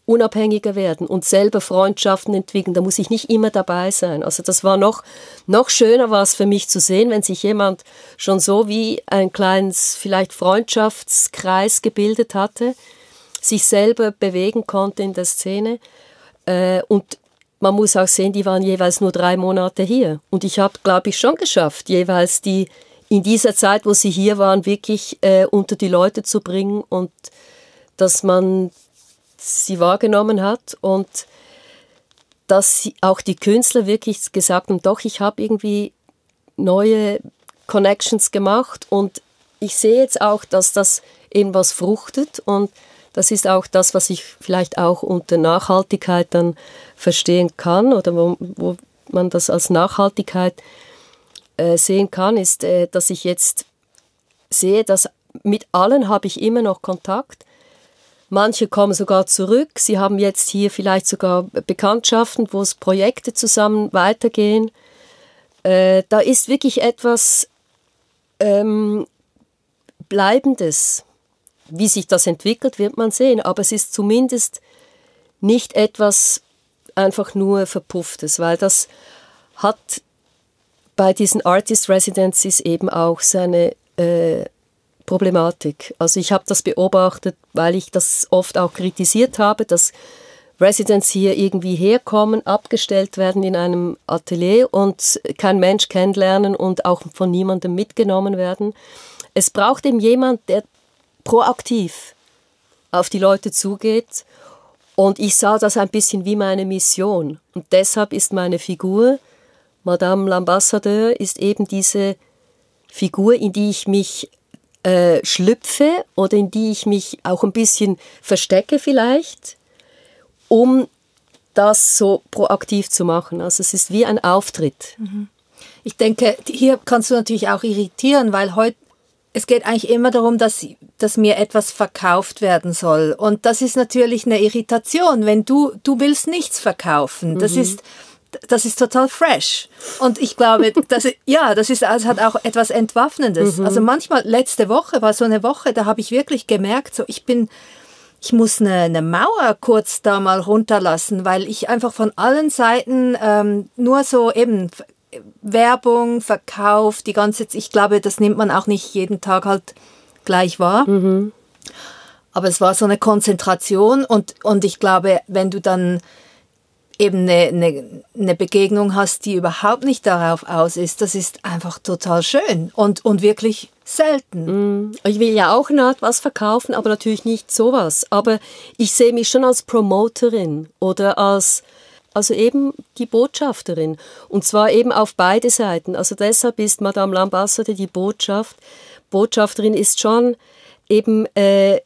unabhängiger werden und selber Freundschaften entwickeln. Da muss ich nicht immer dabei sein. Also das war noch, noch schöner war es für mich zu sehen, wenn sich jemand schon so wie ein kleines vielleicht Freundschaftskreis gebildet hatte, sich selber bewegen konnte in der Szene. Äh, und man muss auch sehen, die waren jeweils nur drei Monate hier. Und ich habe, glaube ich, schon geschafft, jeweils die in dieser Zeit, wo sie hier waren, wirklich äh, unter die Leute zu bringen und dass man sie wahrgenommen hat und dass sie, auch die Künstler wirklich gesagt haben, doch, ich habe irgendwie neue Connections gemacht und ich sehe jetzt auch, dass das eben was fruchtet und das ist auch das, was ich vielleicht auch unter Nachhaltigkeit dann verstehen kann oder wo, wo man das als Nachhaltigkeit äh, sehen kann, ist, äh, dass ich jetzt sehe, dass mit allen habe ich immer noch Kontakt. Manche kommen sogar zurück. Sie haben jetzt hier vielleicht sogar Bekanntschaften, wo es Projekte zusammen weitergehen. Äh, da ist wirklich etwas ähm, Bleibendes. Wie sich das entwickelt, wird man sehen. Aber es ist zumindest nicht etwas einfach nur Verpufftes, weil das hat bei diesen Artist Residencies eben auch seine äh, Problematik. Also ich habe das beobachtet, weil ich das oft auch kritisiert habe, dass Residents hier irgendwie herkommen, abgestellt werden in einem Atelier und kein Mensch kennenlernen und auch von niemandem mitgenommen werden. Es braucht eben jemand, der proaktiv auf die Leute zugeht und ich sah das ein bisschen wie meine Mission. Und deshalb ist meine Figur, Madame l'Ambassadeur, ist eben diese Figur, in die ich mich äh, schlüpfe oder in die ich mich auch ein bisschen verstecke vielleicht, um das so proaktiv zu machen. Also es ist wie ein Auftritt. Mhm. Ich denke, hier kannst du natürlich auch irritieren, weil heute es geht eigentlich immer darum, dass, dass mir etwas verkauft werden soll. Und das ist natürlich eine Irritation, wenn du, du willst nichts verkaufen. Das mhm. ist, das ist total fresh. Und ich glaube, *laughs* das, ja, das ist, das hat auch etwas Entwaffnendes. Mhm. Also manchmal, letzte Woche war so eine Woche, da habe ich wirklich gemerkt, so ich bin, ich muss eine, eine Mauer kurz da mal runterlassen, weil ich einfach von allen Seiten ähm, nur so eben Werbung, Verkauf, die ganze, ich glaube, das nimmt man auch nicht jeden Tag halt gleich wahr. Mhm. Aber es war so eine Konzentration und, und ich glaube, wenn du dann eben eine, eine, eine Begegnung hast, die überhaupt nicht darauf aus ist, das ist einfach total schön und, und wirklich selten. Mm. Ich will ja auch eine Art was verkaufen, aber natürlich nicht sowas. Aber ich sehe mich schon als Promoterin oder als also eben die Botschafterin. Und zwar eben auf beide Seiten. Also deshalb ist Madame l'Ambassadeur die Botschaft. Botschafterin ist schon eben, äh,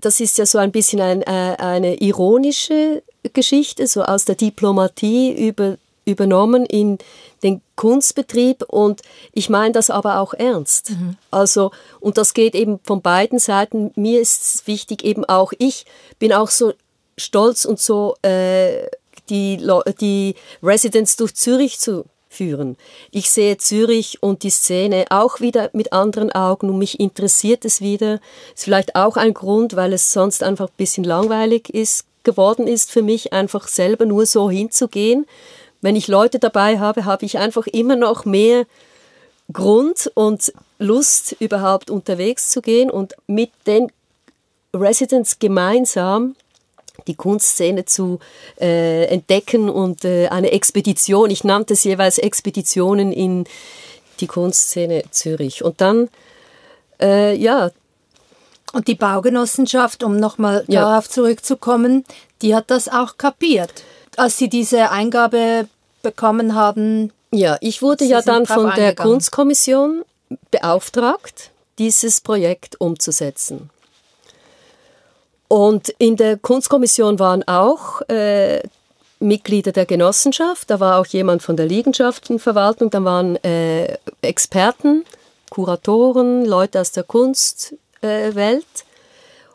das ist ja so ein bisschen ein, äh, eine ironische Geschichte, so aus der Diplomatie über, übernommen in den Kunstbetrieb und ich meine das aber auch ernst. Mhm. Also, und das geht eben von beiden Seiten. Mir ist wichtig eben auch, ich bin auch so stolz und so äh, die, die Residents durch Zürich zu führen. Ich sehe Zürich und die Szene auch wieder mit anderen Augen und mich interessiert es wieder. Ist vielleicht auch ein Grund, weil es sonst einfach ein bisschen langweilig ist, geworden ist für mich, einfach selber nur so hinzugehen. Wenn ich Leute dabei habe, habe ich einfach immer noch mehr Grund und Lust, überhaupt unterwegs zu gehen und mit den Residents gemeinsam die Kunstszene zu äh, entdecken und äh, eine Expedition, ich nannte es jeweils Expeditionen in die Kunstszene Zürich. Und dann, äh, ja. Und die Baugenossenschaft, um nochmal ja. darauf zurückzukommen, die hat das auch kapiert. Als sie diese Eingabe bekommen haben. Ja, ich wurde ja dann von der Kunstkommission beauftragt, dieses Projekt umzusetzen. Und in der Kunstkommission waren auch äh, Mitglieder der Genossenschaft, da war auch jemand von der Liegenschaftenverwaltung, da waren äh, Experten, Kuratoren, Leute aus der Kunstwelt.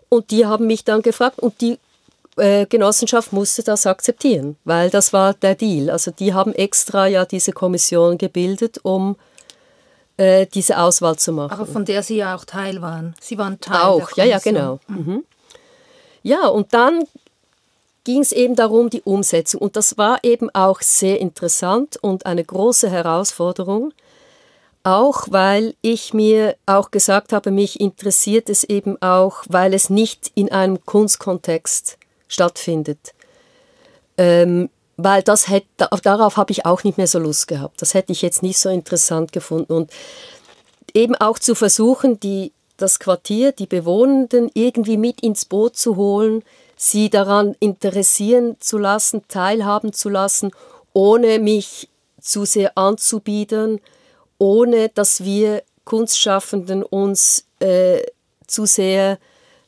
Und die haben mich dann gefragt und die äh, Genossenschaft musste das akzeptieren, weil das war der Deal. Also die haben extra ja diese Kommission gebildet, um äh, diese Auswahl zu machen. Aber von der Sie ja auch Teil waren. Sie waren Teil auch, der ja, ja, genau. Mhm. Ja, und dann ging es eben darum, die Umsetzung. Und das war eben auch sehr interessant und eine große Herausforderung. Auch weil ich mir auch gesagt habe, mich interessiert es eben auch, weil es nicht in einem Kunstkontext stattfindet. Ähm, weil das hätte, darauf habe ich auch nicht mehr so Lust gehabt. Das hätte ich jetzt nicht so interessant gefunden. Und eben auch zu versuchen, die, das Quartier, die Bewohnenden irgendwie mit ins Boot zu holen, sie daran interessieren zu lassen, teilhaben zu lassen, ohne mich zu sehr anzubiedern, ohne dass wir Kunstschaffenden uns äh, zu sehr,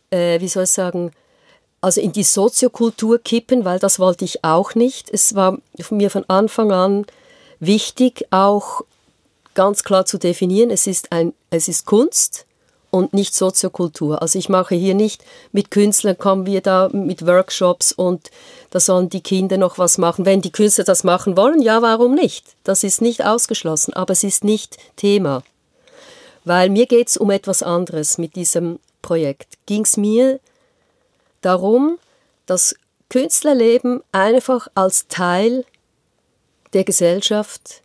äh, wie soll ich sagen, also in die Soziokultur kippen, weil das wollte ich auch nicht. Es war mir von Anfang an wichtig, auch ganz klar zu definieren, es ist, ein, es ist Kunst und nicht Soziokultur. Also ich mache hier nicht mit Künstlern, kommen wir da mit Workshops und da sollen die Kinder noch was machen. Wenn die Künstler das machen wollen, ja, warum nicht? Das ist nicht ausgeschlossen, aber es ist nicht Thema. Weil mir geht es um etwas anderes mit diesem Projekt. Ging es mir darum, das Künstlerleben einfach als Teil der Gesellschaft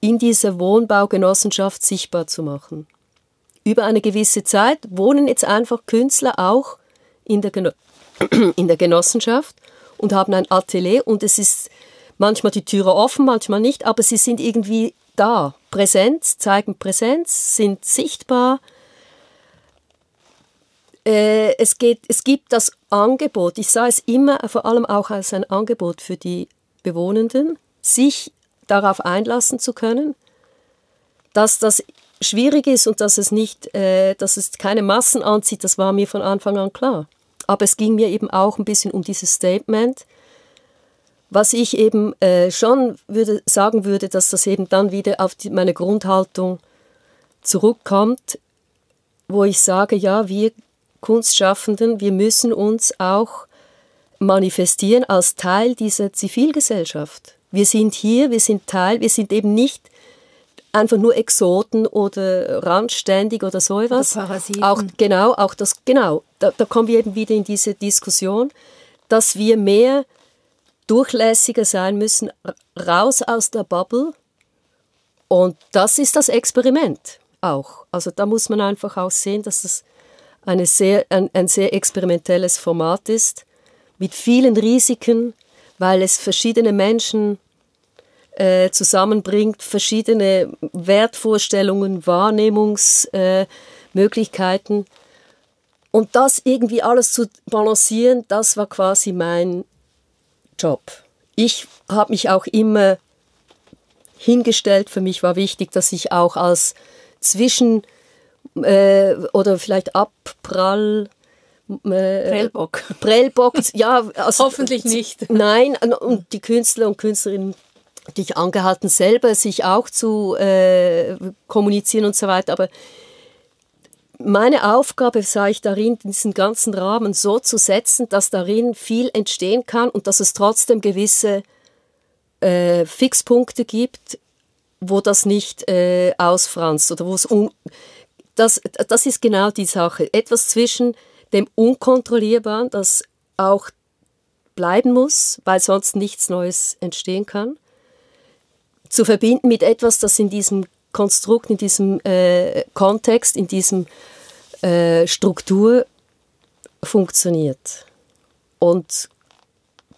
in dieser Wohnbaugenossenschaft sichtbar zu machen. Über eine gewisse Zeit wohnen jetzt einfach Künstler auch in der, Geno *clears throat* in der Genossenschaft und haben ein Atelier und es ist manchmal die Türe offen, manchmal nicht, aber sie sind irgendwie da, Präsenz, zeigen Präsenz, sind sichtbar, äh, es, geht, es gibt das Angebot, ich sah es immer vor allem auch als ein Angebot für die Bewohnenden, sich darauf einlassen zu können, dass das schwierig ist und dass es nicht, äh, dass es keine Massen anzieht, das war mir von Anfang an klar. Aber es ging mir eben auch ein bisschen um dieses Statement, was ich eben äh, schon würde, sagen würde, dass das eben dann wieder auf die, meine Grundhaltung zurückkommt, wo ich sage, ja, wir Kunstschaffenden, wir müssen uns auch manifestieren als Teil dieser Zivilgesellschaft. Wir sind hier, wir sind Teil, wir sind eben nicht einfach nur Exoten oder randständig oder so etwas. Oder Parasiten. Auch genau, auch das genau. Da, da kommen wir eben wieder in diese Diskussion, dass wir mehr durchlässiger sein müssen, raus aus der Bubble. Und das ist das Experiment auch. Also da muss man einfach auch sehen, dass es eine sehr, ein, ein sehr experimentelles Format ist, mit vielen Risiken, weil es verschiedene Menschen äh, zusammenbringt, verschiedene Wertvorstellungen, Wahrnehmungsmöglichkeiten. Äh, und das irgendwie alles zu balancieren, das war quasi mein Job. Ich habe mich auch immer hingestellt, für mich war wichtig, dass ich auch als Zwischen- äh, oder vielleicht Abprall. Äh, Prellbock. Prellbock, ja. Also, *laughs* Hoffentlich nicht. Nein, und die Künstler und Künstlerinnen dich angehalten, selber sich auch zu äh, kommunizieren und so weiter. Aber meine Aufgabe sah ich darin, diesen ganzen Rahmen so zu setzen, dass darin viel entstehen kann und dass es trotzdem gewisse äh, Fixpunkte gibt, wo das nicht äh, ausfranst oder wo es das, das ist genau die Sache. Etwas zwischen dem Unkontrollierbaren, das auch bleiben muss, weil sonst nichts Neues entstehen kann, zu verbinden mit etwas, das in diesem Konstrukt, in diesem äh, Kontext, in diesem äh, Struktur funktioniert. Und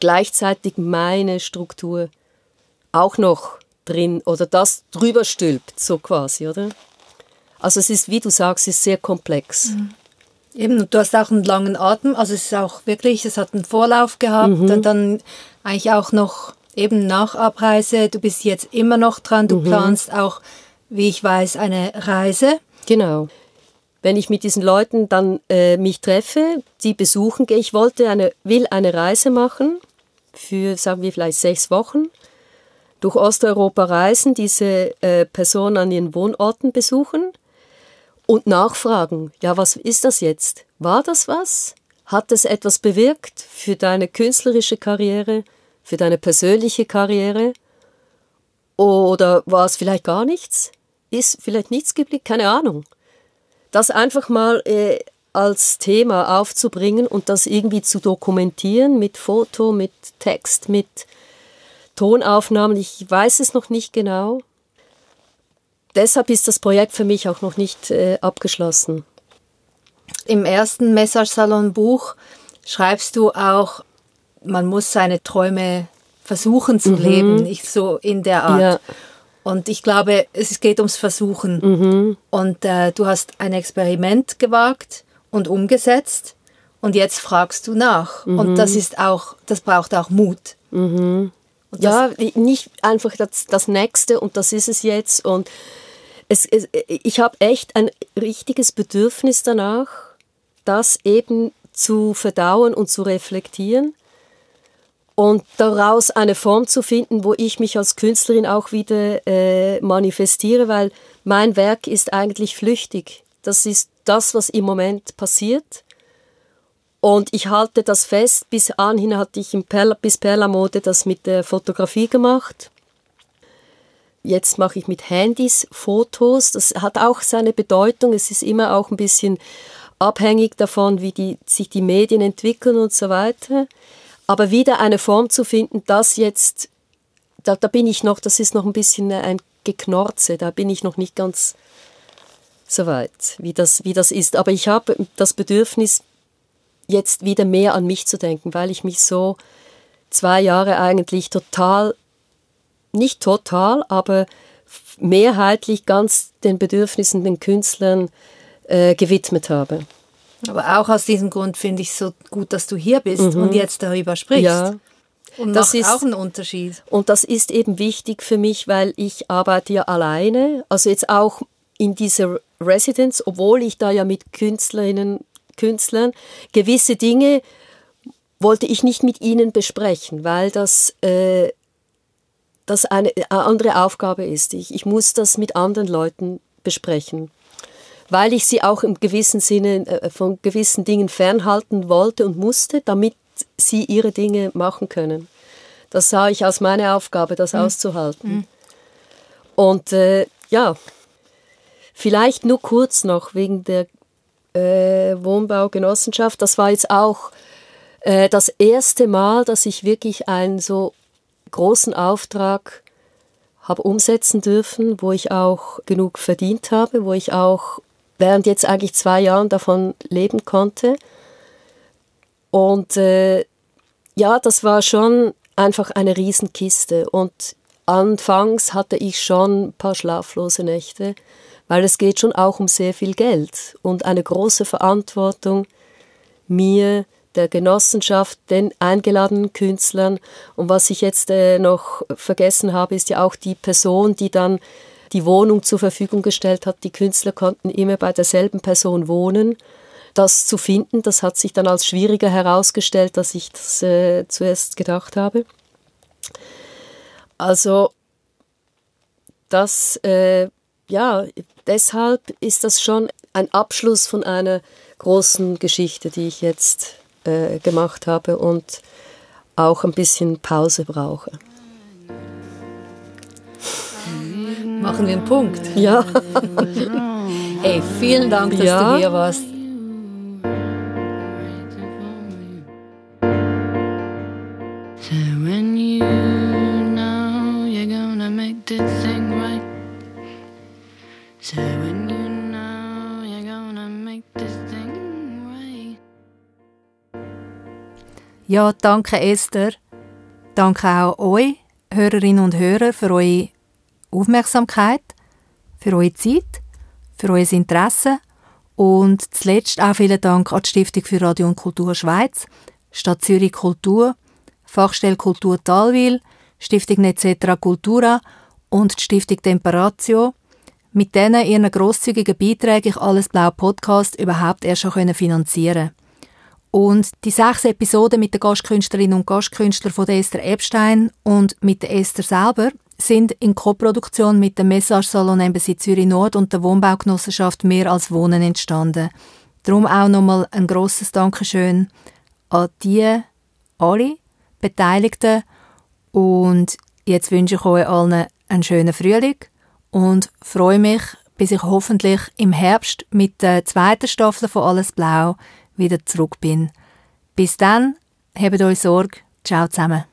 gleichzeitig meine Struktur auch noch drin oder das drüber stülpt, so quasi, oder? Also es ist, wie du sagst, es ist sehr komplex. Mhm. Eben, du hast auch einen langen Atem, also es ist auch wirklich, es hat einen Vorlauf gehabt mhm. und dann eigentlich auch noch eben nach Abreise, du bist jetzt immer noch dran, du mhm. planst auch, wie ich weiß, eine Reise. Genau. Wenn ich mit diesen Leuten dann äh, mich treffe, die besuchen gehe, ich wollte eine, will eine Reise machen für, sagen wir vielleicht sechs Wochen, durch Osteuropa reisen, diese äh, Personen an ihren Wohnorten besuchen und nachfragen, ja, was ist das jetzt? War das was? Hat es etwas bewirkt für deine künstlerische Karriere, für deine persönliche Karriere? Oder war es vielleicht gar nichts? ist vielleicht nichts geblieben, keine Ahnung. Das einfach mal äh, als Thema aufzubringen und das irgendwie zu dokumentieren mit Foto, mit Text, mit Tonaufnahmen. Ich weiß es noch nicht genau. Deshalb ist das Projekt für mich auch noch nicht äh, abgeschlossen. Im ersten Message-Salon-Buch schreibst du auch, man muss seine Träume versuchen zu mhm. leben, nicht so in der Art. Ja. Und ich glaube, es geht ums Versuchen. Mhm. Und äh, du hast ein Experiment gewagt und umgesetzt und jetzt fragst du nach. Mhm. Und das ist auch, das braucht auch Mut. Mhm. ja, nicht einfach das, das Nächste und das ist es jetzt. Und es, es ich habe echt ein richtiges Bedürfnis danach, das eben zu verdauen und zu reflektieren und daraus eine Form zu finden, wo ich mich als Künstlerin auch wieder äh, manifestiere, weil mein Werk ist eigentlich flüchtig. Das ist das, was im Moment passiert. Und ich halte das fest. Bis anhin hatte ich im Perla, bis Perlamode das mit der Fotografie gemacht. Jetzt mache ich mit Handys Fotos. Das hat auch seine Bedeutung. Es ist immer auch ein bisschen abhängig davon, wie die, sich die Medien entwickeln und so weiter. Aber wieder eine Form zu finden, das jetzt, da, da bin ich noch, das ist noch ein bisschen ein Geknorze, da bin ich noch nicht ganz so weit, wie das, wie das ist. Aber ich habe das Bedürfnis, jetzt wieder mehr an mich zu denken, weil ich mich so zwei Jahre eigentlich total, nicht total, aber mehrheitlich ganz den Bedürfnissen, den Künstlern äh, gewidmet habe. Aber auch aus diesem Grund finde ich es so gut, dass du hier bist mhm. und jetzt darüber sprichst. Ja. Und das ist auch ein Unterschied. Und das ist eben wichtig für mich, weil ich arbeite ja alleine. Also jetzt auch in dieser Residence, obwohl ich da ja mit Künstlerinnen, Künstlern gewisse Dinge wollte ich nicht mit ihnen besprechen, weil das, äh, das eine, eine andere Aufgabe ist. Ich, ich muss das mit anderen Leuten besprechen weil ich sie auch im gewissen Sinne äh, von gewissen Dingen fernhalten wollte und musste, damit sie ihre Dinge machen können. Das sah ich als meine Aufgabe, das mhm. auszuhalten. Mhm. Und äh, ja, vielleicht nur kurz noch wegen der äh, Wohnbaugenossenschaft. Das war jetzt auch äh, das erste Mal, dass ich wirklich einen so großen Auftrag habe umsetzen dürfen, wo ich auch genug verdient habe, wo ich auch während jetzt eigentlich zwei Jahren davon leben konnte. Und äh, ja, das war schon einfach eine Riesenkiste. Und anfangs hatte ich schon ein paar schlaflose Nächte, weil es geht schon auch um sehr viel Geld und eine große Verantwortung mir, der Genossenschaft, den eingeladenen Künstlern. Und was ich jetzt äh, noch vergessen habe, ist ja auch die Person, die dann die Wohnung zur Verfügung gestellt hat. Die Künstler konnten immer bei derselben Person wohnen. Das zu finden, das hat sich dann als schwieriger herausgestellt, als ich das äh, zuerst gedacht habe. Also das, äh, ja, deshalb ist das schon ein Abschluss von einer großen Geschichte, die ich jetzt äh, gemacht habe und auch ein bisschen Pause brauche. Machen wir einen Punkt. Ja. *laughs* hey, vielen Dank, dass ja. du hier warst. Ja, danke Esther. Danke auch euch, Hörerinnen und Hörer, für eure Aufmerksamkeit, für eure Zeit, für euer Interesse und zuletzt auch vielen Dank an die Stiftung für Radio und Kultur Schweiz, Stadt Zürich Kultur, Fachstelle Kultur Talwil, Stiftung Netzetra Cultura und die Stiftung Temperatio, mit denen ihren grosszügigen Beiträgen ich alles Blau Podcast überhaupt erst schon finanzieren. Und die sechs Episoden mit den Gastkünstlerinnen und Gastkünstlern von Esther Epstein und mit der Esther selber sind in Koproduktion mit dem Message Salon Embassy Zürich Nord und der Wohnbaugenossenschaft Mehr als Wohnen entstanden. Darum auch nochmal ein grosses Dankeschön an die alle Beteiligten und jetzt wünsche ich euch allen einen schönen Frühling und freue mich, bis ich hoffentlich im Herbst mit der zweiten Staffel von Alles Blau wieder zurück bin. Bis dann, habt euch Sorge. Ciao zusammen.